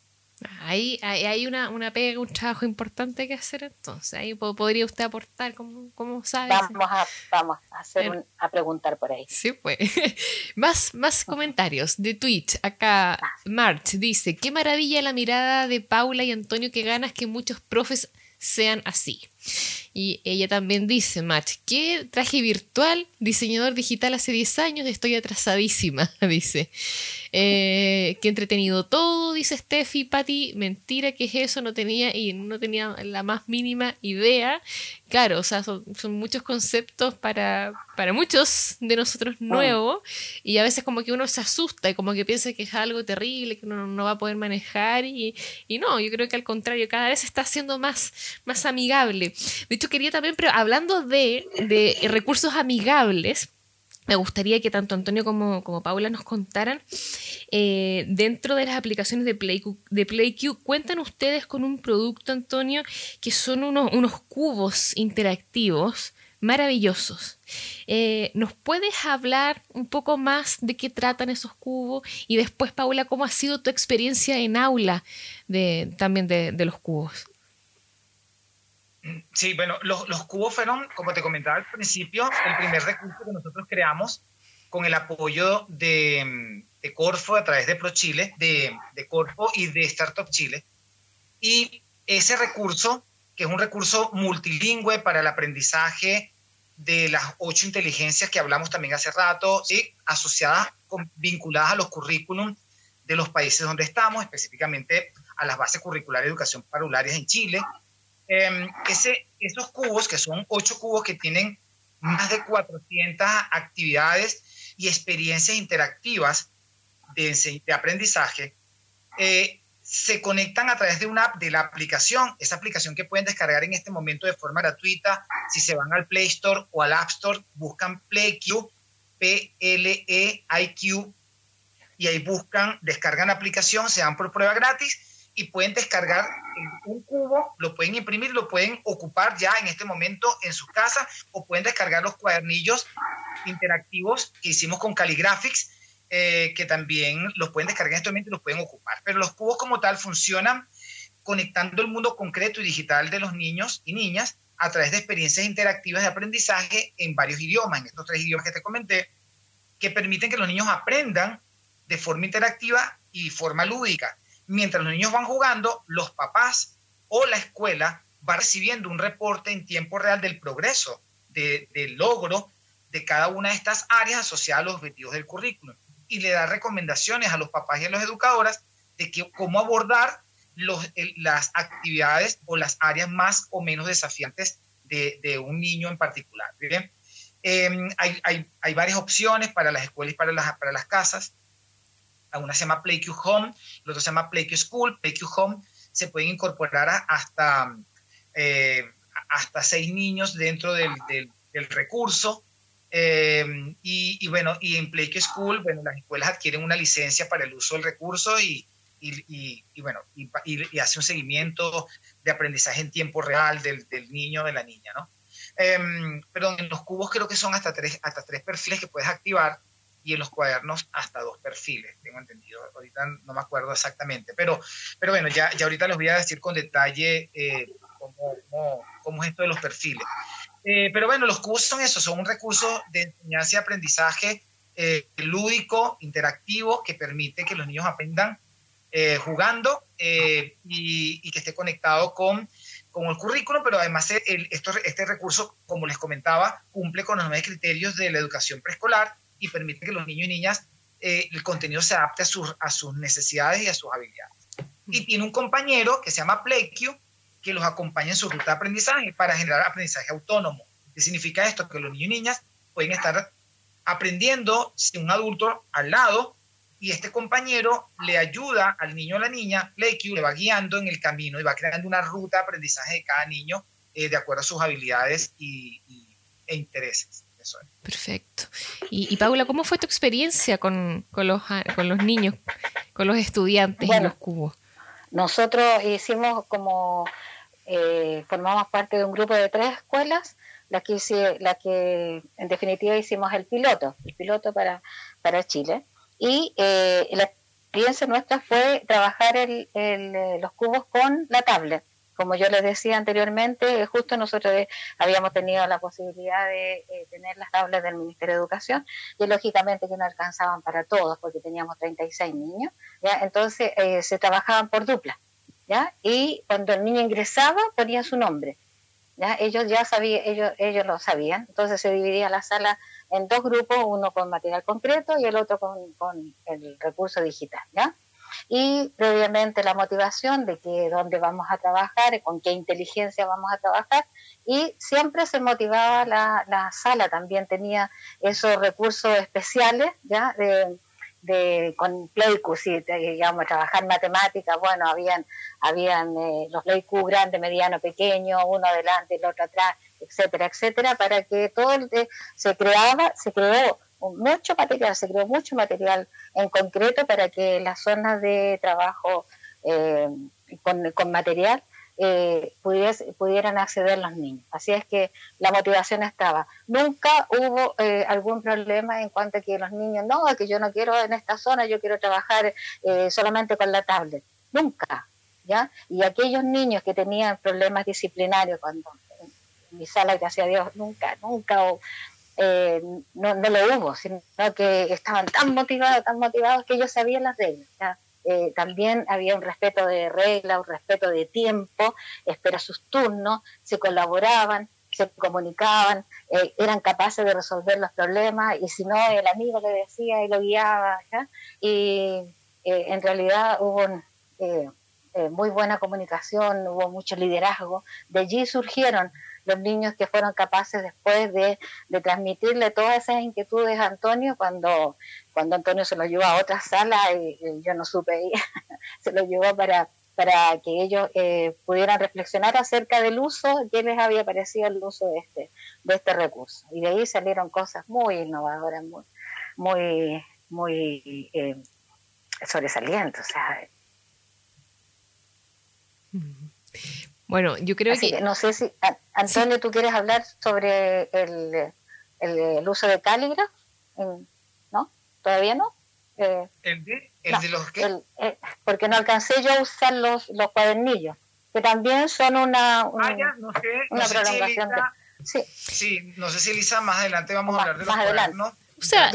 Ahí hay una, una pega, un trabajo importante que hacer entonces. Ahí podría usted aportar, como, como sabe. Vamos a, vamos a, hacer a preguntar por ahí. Sí, pues. [laughs] más, más comentarios de Twitch. Acá March dice, qué maravilla la mirada de Paula y Antonio, que ganas que muchos profes sean así. Y ella también dice, Match, ¿qué traje virtual? Diseñador digital hace 10 años, estoy atrasadísima, [laughs] dice. Eh, qué entretenido todo, dice Steffi. Patti, mentira, que es eso? No tenía, y no tenía la más mínima idea. Claro, o sea, son, muchos conceptos para, para muchos de nosotros nuevos, y a veces como que uno se asusta y como que piensa que es algo terrible, que uno no va a poder manejar, y, y no, yo creo que al contrario, cada vez se está haciendo más, más amigable. De hecho, quería también, pero hablando de, recursos amigables, me gustaría que tanto Antonio como, como Paula nos contaran, eh, dentro de las aplicaciones de PlayQ, de PlayQ, cuentan ustedes con un producto, Antonio, que son unos, unos cubos interactivos maravillosos. Eh, ¿Nos puedes hablar un poco más de qué tratan esos cubos? Y después, Paula, ¿cómo ha sido tu experiencia en aula de, también de los cubos? Sí, bueno, los, cubos fueron, como te comentaba al principio, el primer recurso que nosotros creamos con el apoyo de, Corfo a través de ProChile, de, de Corfo y de Startup Chile. Y ese recurso, que es un recurso multilingüe para el aprendizaje de las ocho inteligencias que hablamos también hace rato, ¿sí? asociadas, con, vinculadas a los currículum de los países donde estamos, específicamente a las bases curriculares de educación parvularias en Chile, eh, ese, esos cubos, que son ocho cubos que tienen más de 400 actividades y experiencias interactivas de, aprendizaje, eh, se conectan a través de una de la aplicación, esa aplicación que pueden descargar en este momento de forma gratuita. Si se van al Play Store o al App Store, buscan PlayQ, P-L-E-I-Q, y ahí buscan, descargan la aplicación, se dan por prueba gratis y pueden descargar un cubo, lo pueden imprimir, lo pueden ocupar ya en este momento en su casa o pueden descargar los cuadernillos interactivos que hicimos con Caligraphics, eh, que también los pueden descargar en este momento y los pueden ocupar. Pero los cubos como tal funcionan conectando el mundo concreto y digital de los niños y niñas a través de experiencias interactivas de aprendizaje en varios idiomas, en estos tres idiomas que te comenté, que permiten que los niños aprendan de forma interactiva y forma lúdica mientras los niños van jugando, los papás o la escuela va recibiendo un reporte en tiempo real del progreso, del logro de cada una de estas áreas asociadas a los objetivos del currículum y le da recomendaciones a los papás y a las educadoras de que, cómo abordar las actividades o las áreas más o menos desafiantes de, un niño en particular. Em, hay, varias opciones para las escuelas y para las, para las casas una se llama PlayQ Home, la otra se llama PlayQ School. PlayQ Home se pueden incorporar hasta, eh, hasta seis niños dentro del, del, recurso. Eh, y, bueno, y en Play School, bueno, las escuelas adquieren una licencia para el uso del recurso y, y, bueno, y, hace un seguimiento de aprendizaje en tiempo real del, del niño o de la niña, ¿no? Eh, pero en los cubos creo que son hasta tres, hasta tres perfiles que puedes activar y en los cuadernos hasta dos perfiles, tengo entendido. Ahorita no me acuerdo exactamente, pero, pero bueno, ya, ya ahorita les voy a decir con detalle eh, cómo, cómo, cómo, es esto de los perfiles. Eh, pero bueno, los cubos son eso, son un recurso de enseñanza y aprendizaje eh, lúdico, interactivo, que permite que los niños aprendan jugando y, y, que esté conectado con, con el currículo, pero además el, esto, este recurso, como les comentaba, cumple con los nueve criterios de la educación preescolar y permite que los niños y niñas eh, el contenido se adapte a sus, a sus necesidades y a sus habilidades. Y tiene un compañero que se llama PlayQ que los acompaña en su ruta de aprendizaje para generar aprendizaje autónomo. ¿Qué significa esto? Que los niños y niñas pueden estar aprendiendo sin un adulto al lado y este compañero le ayuda al niño o la niña, PlayQ le va guiando en el camino y va creando una ruta de aprendizaje de cada niño eh, de acuerdo a sus habilidades y, e intereses. Perfecto. Y, Paula, ¿cómo fue tu experiencia con, los, con los niños, con los estudiantes en los cubos? Nosotros hicimos como, eh, formamos parte de un grupo de tres escuelas, la que, la que en definitiva hicimos el piloto, el piloto para, para Chile. Y eh, la experiencia nuestra fue trabajar el, los cubos con la tablet como yo les decía anteriormente, justo nosotros habíamos tenido la posibilidad de eh, tener las tablas del Ministerio de Educación y lógicamente que no alcanzaban para todos porque teníamos 36 niños, ¿ya? entonces eh, se trabajaban por dupla. ¿ya? Y cuando el niño ingresaba ponía su nombre. ¿ya? Ellos ya sabían, ellos, ellos lo sabían, entonces se dividía la sala en dos grupos, uno con material concreto y el otro con, con el recurso digital. ¿ya? Y previamente la motivación de que dónde vamos a trabajar, con qué inteligencia vamos a trabajar y siempre se motivaba la, la sala, también tenía esos recursos especiales ya de, de con Playcu, si digamos, trabajar matemáticas, bueno, habían, habían eh, los Playcu grande, mediano, pequeño, uno adelante, el otro atrás, etcétera, etcétera, para que todo el, se creaba, se creó mucho material, se creó mucho material en concreto para que las zonas de trabajo eh, con, material eh, pudieran acceder los niños. Así es que la motivación estaba. Nunca hubo eh, algún problema en cuanto a que los niños, no, que yo no quiero en esta zona, yo quiero trabajar eh, solamente con la tablet. Nunca. ¿ya? Y aquellos niños que tenían problemas disciplinarios, cuando mi sala, gracias a Dios, nunca, nunca eh, no, no, lo hubo, sino que estaban tan motivados, tan motivados que ellos sabían las reglas. Eh, también había un respeto de regla, un respeto de tiempo, espera sus turnos, se colaboraban, se comunicaban, eh, eran capaces de resolver los problemas y si no, el amigo le decía y lo guiaba. Y en realidad hubo muy buena comunicación, hubo mucho liderazgo. De allí surgieron los niños que fueron capaces después de, transmitirle todas esas inquietudes a Antonio cuando, cuando Antonio se lo llevó a otra sala y, yo no supe, [laughs] se lo llevó para, para que ellos eh, pudieran reflexionar acerca del uso, que les había parecido el uso de este, de este recurso. Y de ahí salieron cosas muy innovadoras, muy, muy, muy eh, sobresalientes. O sea, bueno, yo creo que... No sé si, Antonio, ¿tú quieres hablar sobre el, el, uso de Caligraph? ¿No? ¿Todavía no? Eh, ¿El, de, el de los qué? Eh, porque no alcancé yo a usar los, los cuadernillos, que también son una, ah, no sé, una prolongación. sí. sí, no sé si Elisa más adelante vamos a hablar de los cuadernos o sea,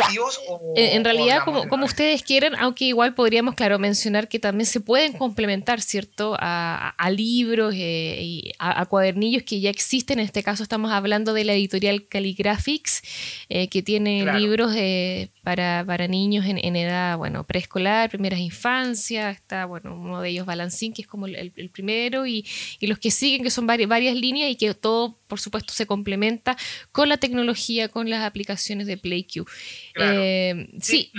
en, realidad, como, como, ustedes quieren, aunque igual podríamos, claro, mencionar que también se pueden complementar, ¿cierto?, a, libros eh, y a, cuadernillos que ya existen. En este caso estamos hablando de la editorial Caligraphics, eh, que tiene libros eh, para, para, niños en, edad, bueno, preescolar, primeras infancias. Está, bueno, uno de ellos, Balancín, que es como el, primero, y, y, los que siguen, que son varias, varias líneas y que todo, por supuesto, se complementa con la tecnología, con las aplicaciones de PlayQ. Eh, sí,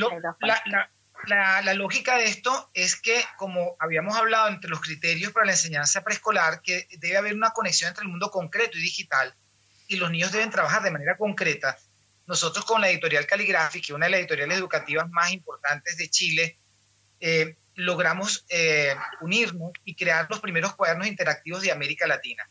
la, lógica de esto es que, como habíamos hablado entre los criterios para la enseñanza preescolar, que debe haber una conexión entre el mundo concreto y digital, y los niños deben trabajar de manera concreta. nosotros con la editorial Caligraphic, que es una de las editoriales educativas más importantes de Chile, eh, logramos eh, unirnos y crear los primeros cuadernos interactivos de América Latina.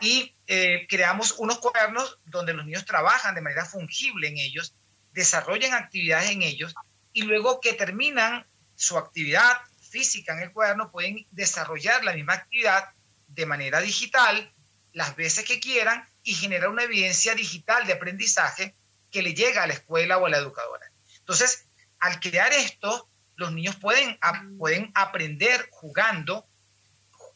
Y eh, creamos unos cuadernos donde los niños trabajan de manera fungible en ellos, desarrollan actividades en ellos y luego que terminan su actividad física en el cuaderno pueden desarrollar la misma actividad de manera digital las veces que quieran y generar una evidencia digital de aprendizaje que le llega a la escuela o a la educadora. Entonces, al crear esto, los niños pueden, pueden aprender jugando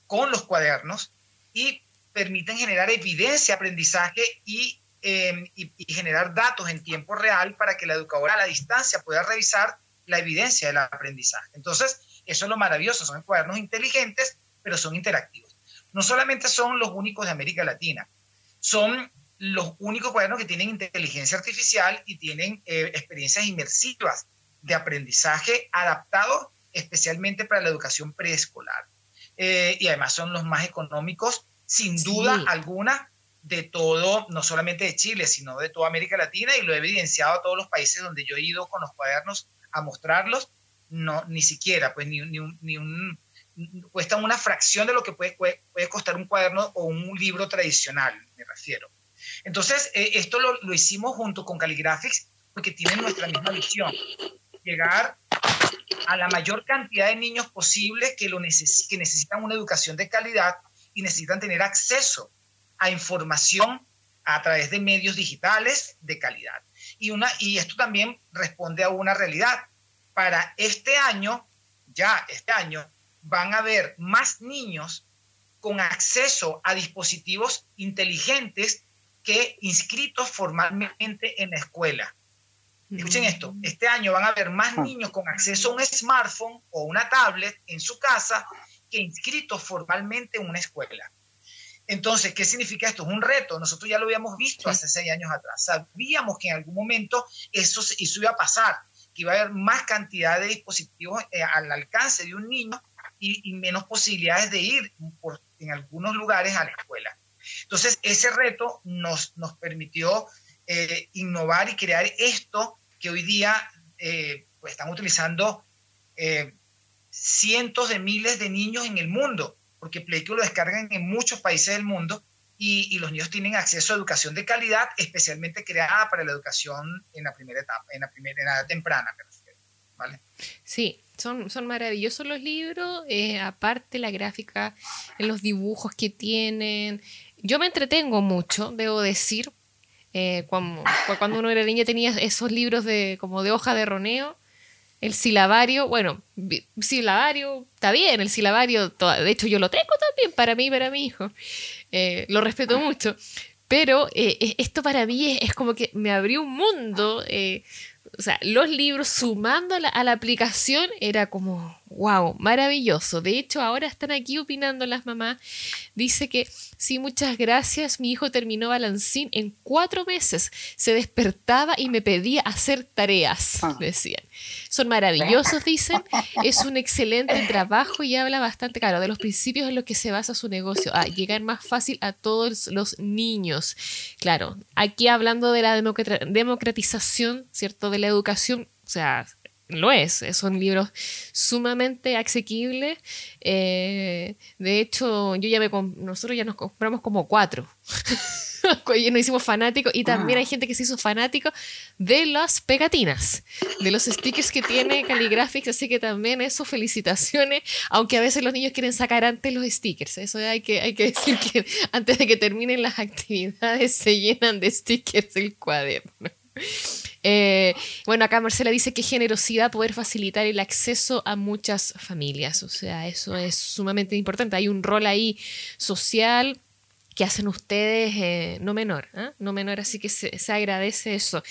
con los cuadernos y permiten generar evidencia, aprendizaje y, em, y, generar datos en tiempo real para que la educadora a la distancia pueda revisar la evidencia del aprendizaje. Entonces, eso es lo maravilloso, son cuadernos inteligentes, pero son interactivos. No solamente son los únicos de América Latina, son los únicos cuadernos que tienen inteligencia artificial y tienen eh, experiencias inmersivas de aprendizaje adaptado especialmente para la educación preescolar. Eh, y además son los más económicos, sin duda alguna, de todo, no solamente de Chile, sino de toda América Latina, y lo he evidenciado a todos los países donde yo he ido con los cuadernos a mostrarlos, no, ni siquiera, pues ni, ni, un, ni un, cuestan una fracción de lo que puede, puede, puede, costar un cuaderno o un libro tradicional, me refiero. Entonces, eh, esto lo, lo, hicimos junto con Caligraphics porque tienen nuestra misma visión, llegar a la mayor cantidad de niños posible que, lo neces que necesitan una educación de calidad y necesitan tener acceso a información a través de medios digitales de calidad. Y, una, y esto también responde a una realidad. Para este año, ya este año, van a haber más niños con acceso a dispositivos inteligentes que inscritos formalmente en la escuela. Escuchen esto, mm. este año van a haber más ah. niños con acceso a un smartphone o una tablet en su casa que inscritos formalmente en una escuela. Entonces, ¿qué significa esto? Es un reto. Nosotros ya lo habíamos visto hace seis años atrás. Sabíamos que en algún momento eso, eso iba a pasar, que iba a haber más cantidad de dispositivos eh, al alcance de un niño y, y menos posibilidades de ir por, en algunos lugares a la escuela. Entonces, ese reto nos, nos permitió eh, innovar y crear esto que hoy día eh, pues están utilizando eh, cientos de miles de niños en el mundo, porque PlayQ lo descargan en muchos países del mundo y, los niños tienen acceso a educación de calidad, especialmente creada para la educación en la primera etapa, en la primera edad temprana, ¿vale? Sí, son, son maravillosos los libros, eh, aparte la gráfica, los dibujos que tienen. Yo me entretengo mucho, debo decir. Eh, cuando, cuando uno era niña tenía esos libros de como de hoja de roneo el silabario, bueno, silabario, está bien, el silabario, de hecho yo lo tengo también para mí para mi hijo, eh, lo respeto mucho, pero eh, esto para mí es, es, como que me abrió un mundo, eh, o sea, los libros sumando a la, aplicación era como, wow, maravilloso. De hecho, ahora están aquí opinando las mamás. Dice que sí, muchas gracias, mi hijo terminó balancín en cuatro meses. Se despertaba y me pedía hacer tareas, ah. decían. Son maravillosos, dicen. Es un excelente trabajo y habla bastante, claro, de los principios en los que se basa su negocio, a llegar más fácil a todos los niños. Claro, aquí hablando de la democratización, ¿cierto? De la educación, o sea, lo es, son libros sumamente asequibles. Eh, de hecho, yo ya me nosotros ya nos compramos como cuatro. [laughs] nos hicimos fanáticos y también hay gente que se hizo fanático de las pegatinas, de los stickers que tiene Caligraphics, así que también eso, felicitaciones, aunque a veces los niños quieren sacar antes los stickers, eso hay que, hay que decir que antes de que terminen las actividades se llenan de stickers el cuaderno. [laughs] Eh, bueno, acá Marcela dice que generosidad poder facilitar el acceso a muchas familias. O sea, eso es sumamente importante. Hay un rol ahí social que hacen ustedes eh, no menor, ¿eh? no menor, así que se, se, agradece eso.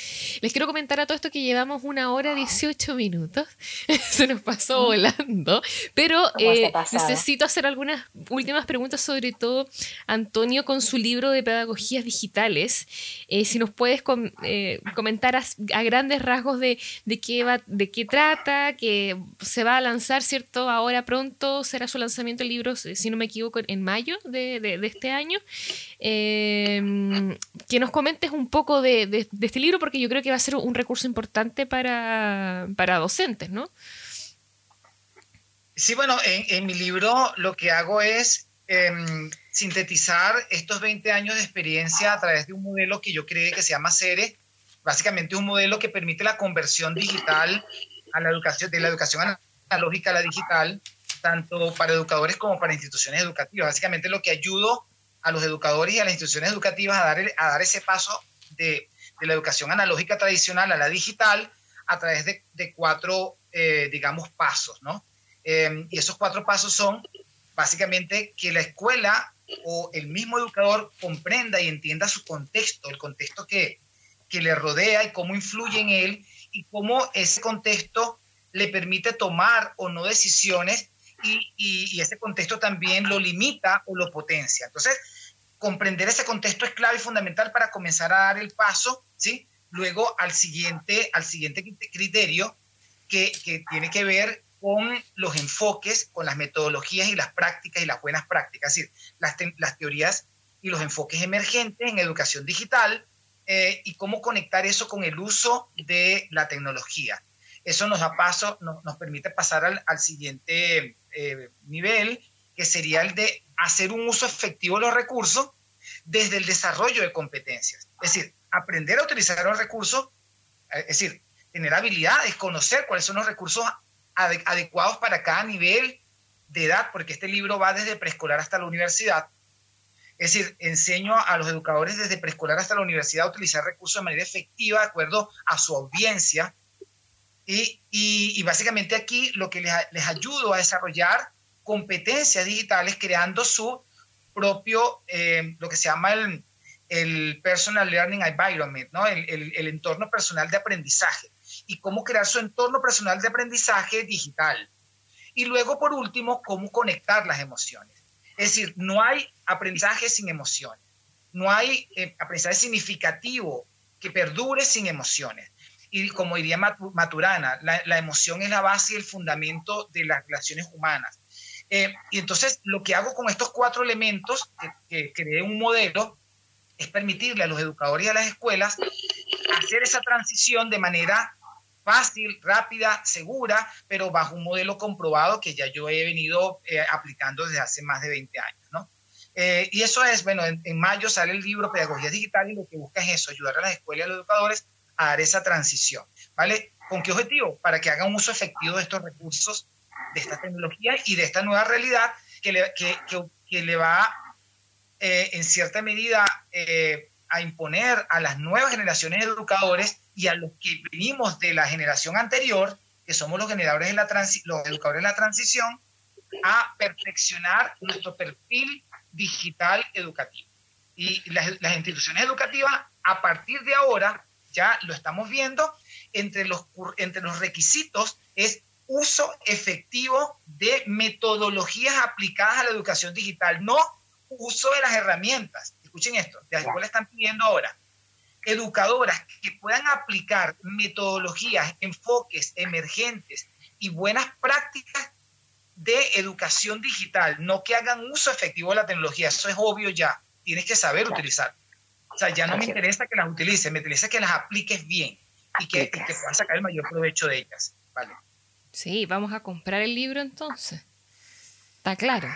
Les quiero comentar a todo esto que llevamos una hora 18 minutos, [laughs] se nos pasó volando, pero eh, necesito hacer algunas últimas preguntas, sobre todo Antonio con su libro de pedagogías digitales, eh, si nos puedes com eh, comentar a, a, grandes rasgos de, de, qué va, de qué trata, que se va a lanzar, ¿cierto? Ahora pronto será su lanzamiento el libro, si no me equivoco, en mayo de, de, de este año. Em, que nos comentes un poco de, este libro, porque yo creo que va a ser un recurso importante para, docentes, ¿no? Sí, bueno, en, mi libro lo que hago es em, sintetizar estos 20 años de experiencia a través de un modelo que yo creé que se llama CERE, básicamente un modelo que permite la conversión digital a la educación, de la educación analógica a la digital, tanto para educadores como para instituciones educativas. Básicamente lo que ayudo a los educadores y a las instituciones educativas a dar, a dar ese paso de, de la educación analógica tradicional a la digital a través de, cuatro, eh, digamos, pasos, ¿no? Eh, y esos cuatro pasos son básicamente que la escuela o el mismo educador comprenda y entienda su contexto, el contexto que, que le rodea y cómo influye en él y cómo ese contexto le permite tomar o no decisiones y, y, ese contexto también lo limita o lo potencia. Entonces, comprender ese contexto es clave y fundamental para comenzar a dar el paso, ¿sí? Luego al siguiente, al siguiente criterio que, que tiene que ver con los enfoques, con las metodologías y las prácticas y las buenas prácticas, es decir, las, las teorías y los enfoques emergentes en educación digital eh, y cómo conectar eso con el uso de la tecnología. Eso nos da paso, nos permite pasar al, al siguiente eh, nivel, que sería el de hacer un uso efectivo de los recursos desde el desarrollo de competencias. Es decir, aprender a utilizar los recursos, eh, es decir, tener habilidades, conocer cuáles son los recursos adecuados para cada nivel de edad, porque este libro va desde preescolar hasta la universidad. Es decir, enseño a los educadores desde preescolar hasta la universidad a utilizar recursos de manera efectiva, de acuerdo a su audiencia, y, básicamente aquí lo que les, ayudo a desarrollar competencias digitales creando su propio, eh, lo que se llama el, el, Personal Learning Environment, ¿no? El, el, entorno personal de aprendizaje y cómo crear su entorno personal de aprendizaje digital. Y luego, por último, cómo conectar las emociones. Es decir, no hay aprendizaje sin emociones. No hay eh, aprendizaje significativo que perdure sin emociones y como diría Maturana, la, emoción es la base y el fundamento de las relaciones humanas. Eh, y entonces lo que hago con estos cuatro elementos, que, que creé un modelo, es permitirle a los educadores y a las escuelas hacer esa transición de manera fácil, rápida, segura, pero bajo un modelo comprobado que ya yo he venido eh, aplicando desde hace más de 20 años. ¿no? Eh, y eso es, bueno, en, en, mayo sale el libro Pedagogía Digital y lo que busca es eso, ayudar a las escuelas y a los educadores a dar esa transición, ¿vale? ¿Con qué objetivo? Para que hagan uso efectivo de estos recursos, de esta tecnología y de esta nueva realidad que le, que, que, le va, eh, en cierta medida, eh, a imponer a las nuevas generaciones de educadores y a los que venimos de la generación anterior, que somos los generadores de la los educadores de la transición, a perfeccionar nuestro perfil digital educativo. Y las, las instituciones educativas, a partir de ahora, ya lo estamos viendo, entre los, entre los requisitos es uso efectivo de metodologías aplicadas a la educación digital, no uso de las herramientas. Escuchen esto, las escuelas están pidiendo ahora educadoras que puedan aplicar metodologías, enfoques emergentes y buenas prácticas de educación digital, no que hagan uso efectivo de la tecnología, eso es obvio ya, tienes que saber utilizar. O sea, ya no me interesa que las utilices, me interesa que las apliques bien y que, y que puedas sacar el mayor provecho de ellas. Vale. Sí, vamos a comprar el libro entonces. Está claro.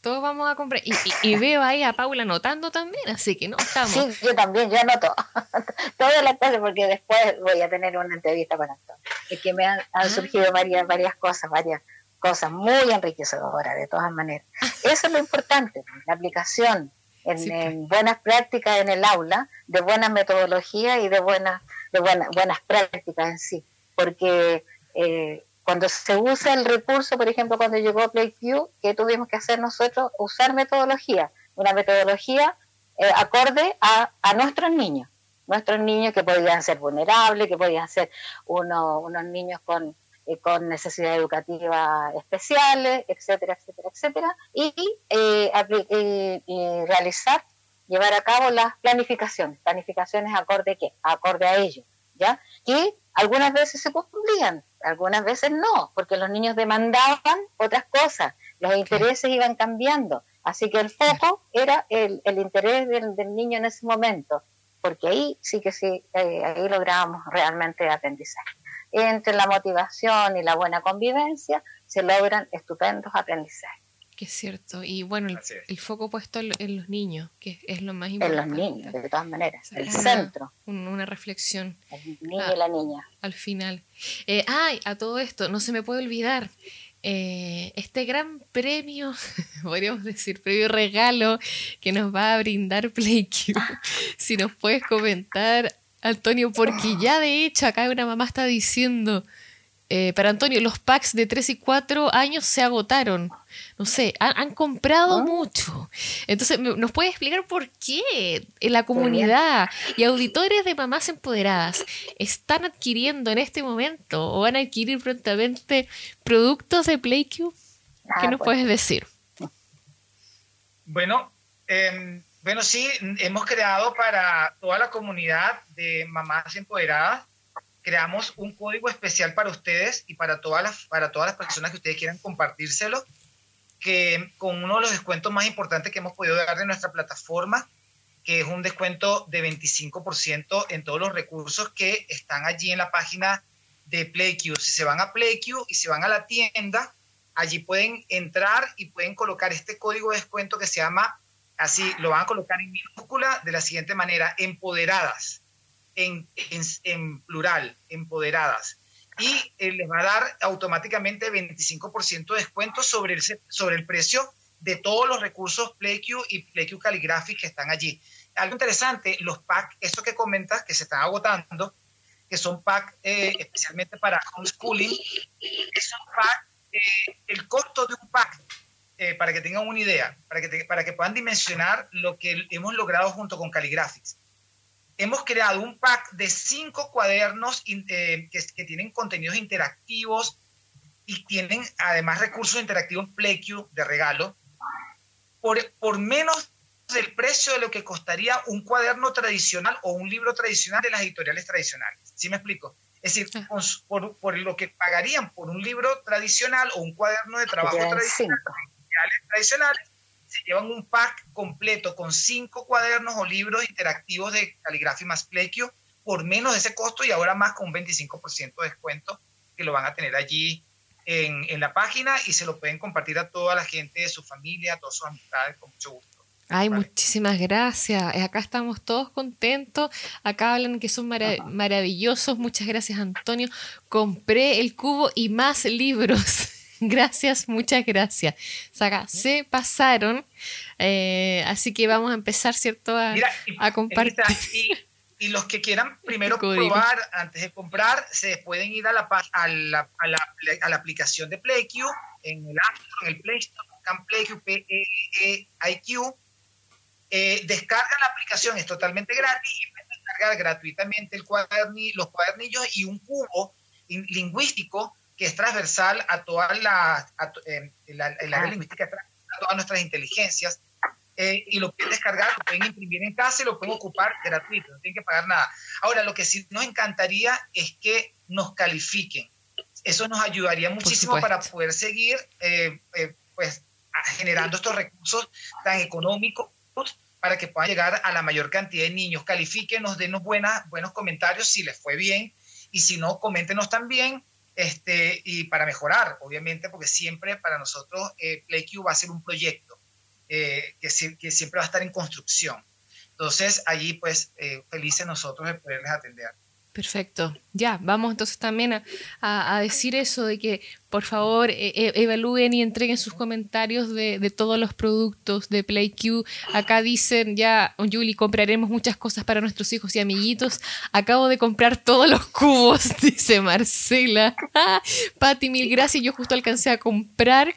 Todos vamos a comprar. Y, y, veo ahí a Paula anotando también, así que no estamos. Sí, yo también, yo anoto [laughs] todas las cosas porque después voy a tener una entrevista con Antonio. Es que me han, han ah. surgido varias, varias cosas, varias cosas muy enriquecedoras de todas maneras. Eso es lo importante, la aplicación en, pues. buenas prácticas en el aula, de buenas metodologías y de buenas, de buenas, buenas prácticas en sí. Porque eh, cuando se usa el recurso, por ejemplo, cuando llegó PlayView, ¿qué tuvimos que hacer nosotros? Usar metodología, una metodología eh, acorde a, a nuestros niños. Nuestros niños que podían ser vulnerables, que podían ser uno, unos niños con eh, con necesidades educativas especiales, etcétera, etcétera, etcétera, y eh, realizar, llevar a cabo las planificaciones, planificaciones acorde a qué, acorde a ello, ¿ya? Y algunas veces se cumplían, algunas veces no, porque los niños demandaban otras cosas, los intereses iban cambiando, Así que el foco era el, el interés del, del, niño en ese momento, porque ahí sí que sí, eh, ahí lográbamos realmente aprendizaje. Entre la motivación y la buena convivencia se logran estupendos aprendizajes. Que es cierto. Y bueno, el, foco puesto en, los niños, que es lo más importante. En los niños, de todas maneras. el centro. Una reflexión. El niño y la niña. Al final. Eh, ay, a todo esto, no se me puede olvidar. Eh, este gran premio, [laughs] podríamos decir, premio regalo que nos va a brindar PlayQ. si nos puedes comentar, Antonio, porque ya de hecho acá una mamá está diciendo, eh, para Antonio, los packs de 3 y 4 años se agotaron. No sé, han, comprado ah. mucho. Entonces, ¿nos puede explicar por qué en la comunidad y auditores de mamás empoderadas están adquiriendo en este momento o van a adquirir prontamente productos de PlayQ? ¿Qué ah, nos puedes decir? Bueno, em, bueno, sí, hemos creado para toda la comunidad de mamás empoderadas creamos un código especial para ustedes y para todas las, para todas las personas que ustedes quieran compartírselo, que con uno de los descuentos más importantes que hemos podido dar de nuestra plataforma, que es un descuento de 25% en todos los recursos que están allí en la página de PlayQ. Si se van a PlayQ y se van a la tienda, allí pueden entrar y pueden colocar este código de descuento que se llama, así, lo van a colocar en minúscula de la siguiente manera, empoderadas en, plural, empoderadas. Y eh, les va a dar automáticamente 25% de descuento sobre el, sobre el precio de todos los recursos PlayQ y PlayQ Calligraphic que están allí. Algo interesante, los packs, eso que comentas, que se están agotando, que son packs eh, especialmente para homeschooling, es un pack, eh, el costo de un pack, para que tengan una idea, para que, para que puedan dimensionar lo que hemos logrado junto con Calligraphics hemos creado un pack de cinco cuadernos eh, que, tienen contenidos interactivos y tienen además recursos interactivos PlayQ de regalo por, por menos del precio de lo que costaría un cuaderno tradicional o un libro tradicional de las editoriales tradicionales. ¿Sí me explico? Es decir, ah. por, por, lo que pagarían por un libro tradicional o un cuaderno de trabajo tradicional, tradicionales, se llevan un pack completo con cinco cuadernos o libros interactivos de caligrafía más plequio por menos de ese costo y ahora más con un 25% de descuento que lo van a tener allí en, en, la página y se lo pueden compartir a toda la gente de su familia, a todas sus amistades con mucho gusto. Ay, muchísimas gracias. Eh, acá estamos todos contentos. Acá hablan que son maravillosos. Muchas gracias, Antonio. Compré el cubo y más libros. [laughs] Gracias, muchas gracias. Se pasaron, eh, así que vamos a empezar, ¿cierto? A, a compartir. Y, los que quieran [laughs] primero probar antes de comprar, se pueden ir a la, a la, a la, a la aplicación de PlayQ, en el App en el Play Store, buscan PlayQ, p e, e i q eh, descargan la aplicación, es totalmente gratis y pueden descargar gratuitamente el cuaderni, los cuadernillos y un cubo lingüístico que es transversal a toda la, a, eh, la, área ah. lingüística, a todas nuestras inteligencias, eh, y lo pueden descargar, lo pueden imprimir en casa y lo pueden ocupar gratuito, no tienen que pagar nada. Ahora, lo que sí nos encantaría es que nos califiquen. Eso nos ayudaría muchísimo para poder seguir eh, pues, generando estos recursos tan económicos para que puedan llegar a la mayor cantidad de niños. Califíquenos, denos buenas, buenos comentarios si les fue bien y si no, coméntenos también este, y para mejorar, obviamente, porque siempre para nosotros eh, PlayQ va a ser un proyecto eh, que, siempre va a estar en construcción. Entonces, allí, pues, eh, felices nosotros de poderles atender. Perfecto. Ya, vamos entonces también a, decir eso de que por favor e, e, evalúen y entreguen sus comentarios de, todos los productos de PlayQ. Acá dicen ya, Julie, compraremos muchas cosas para nuestros hijos y amiguitos. Acabo de comprar todos los cubos, [laughs] dice Marcela. [laughs] Pati, mil gracias. Yo justo alcancé a comprar.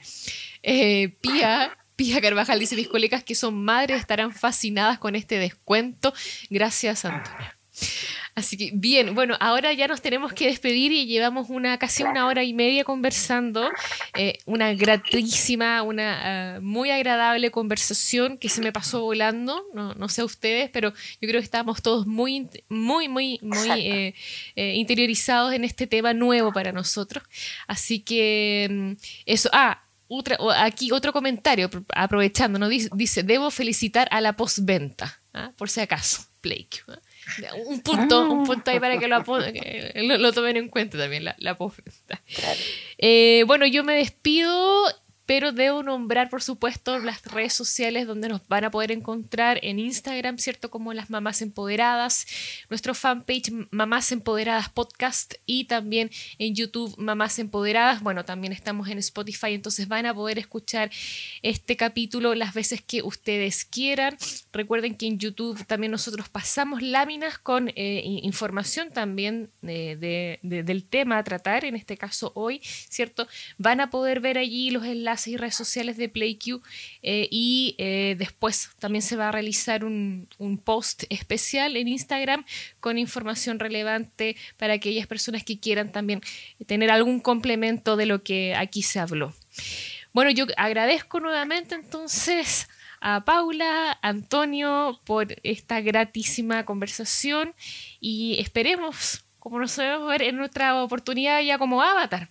Eh, Pía, Pía Carvajal dice, mis colegas que son madres estarán fascinadas con este descuento. Gracias, Antonia. Así que bien, bueno, ahora ya nos tenemos que despedir y llevamos una casi una hora y media conversando, eh, una gratísima, una ah, muy agradable conversación que se me pasó volando, no, no, sé ustedes, pero yo creo que estamos todos muy, muy, muy, muy [laughs] eh, eh, interiorizados en este tema nuevo para nosotros. Así que mm, eso, ah, aquí otro comentario, aprovechando, ¿no? dice, debo felicitar a la postventa, ¿ah? por si acaso, Blake. ¿ah? Un punto, un punto ahí para que lo, lo, tomen en cuenta también, la, la postventa. Eh, bueno, yo me despido pero debo nombrar, por supuesto, las redes sociales donde nos van a poder encontrar en Instagram, ¿cierto? Como las Mamás Empoderadas, nuestro fanpage Mamás Empoderadas Podcast y también en YouTube Mamás Empoderadas. Bueno, también estamos en Spotify, entonces van a poder escuchar este capítulo las veces que ustedes quieran. Recuerden que en YouTube también nosotros pasamos láminas con eh, información también de, del tema a tratar, en este caso hoy, ¿cierto? Van a poder ver allí los enlaces y redes sociales de PlayQ eh, y eh, después también se va a realizar un, post especial en Instagram con información relevante para aquellas personas que quieran también tener algún complemento de lo que aquí se habló. Bueno, yo agradezco nuevamente entonces a Paula, Antonio, por esta gratísima conversación y esperemos, como nos podemos ver en nuestra oportunidad ya como avatar.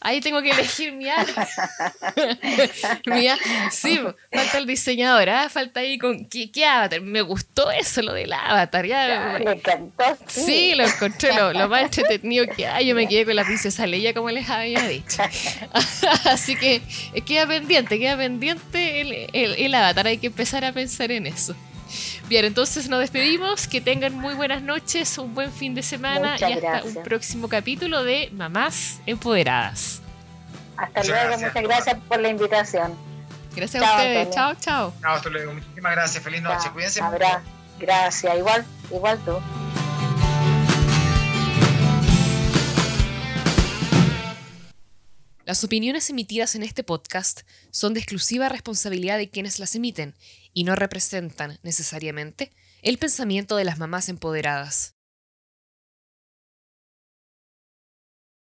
Ahí tengo que elegir mi arma. [laughs] sí, falta el diseñador, ¿ah? falta ahí con ¿qué, avatar. Me gustó eso, lo del avatar. Ya, me encantó. Sí, lo encontré lo, más entretenido que hay. Yo me quedé con la princesa Leia, como les había dicho. [laughs] Así que eh, queda pendiente, queda pendiente el, el avatar. Hay que empezar a pensar en eso. Bien, entonces nos despedimos. Que tengan muy buenas noches, un buen fin de semana y hasta un próximo capítulo de Mamás Empoderadas. Hasta luego, muchas gracias por la invitación. Gracias a ustedes. Chao, chao. Chao, hasta luego. Muchísimas gracias. Feliz noche. Cuídense mucho. Gracias, igual, igual tú. Las opiniones emitidas en este podcast son de exclusiva responsabilidad de quienes las emiten y no representan necesariamente el pensamiento de las mamás empoderadas.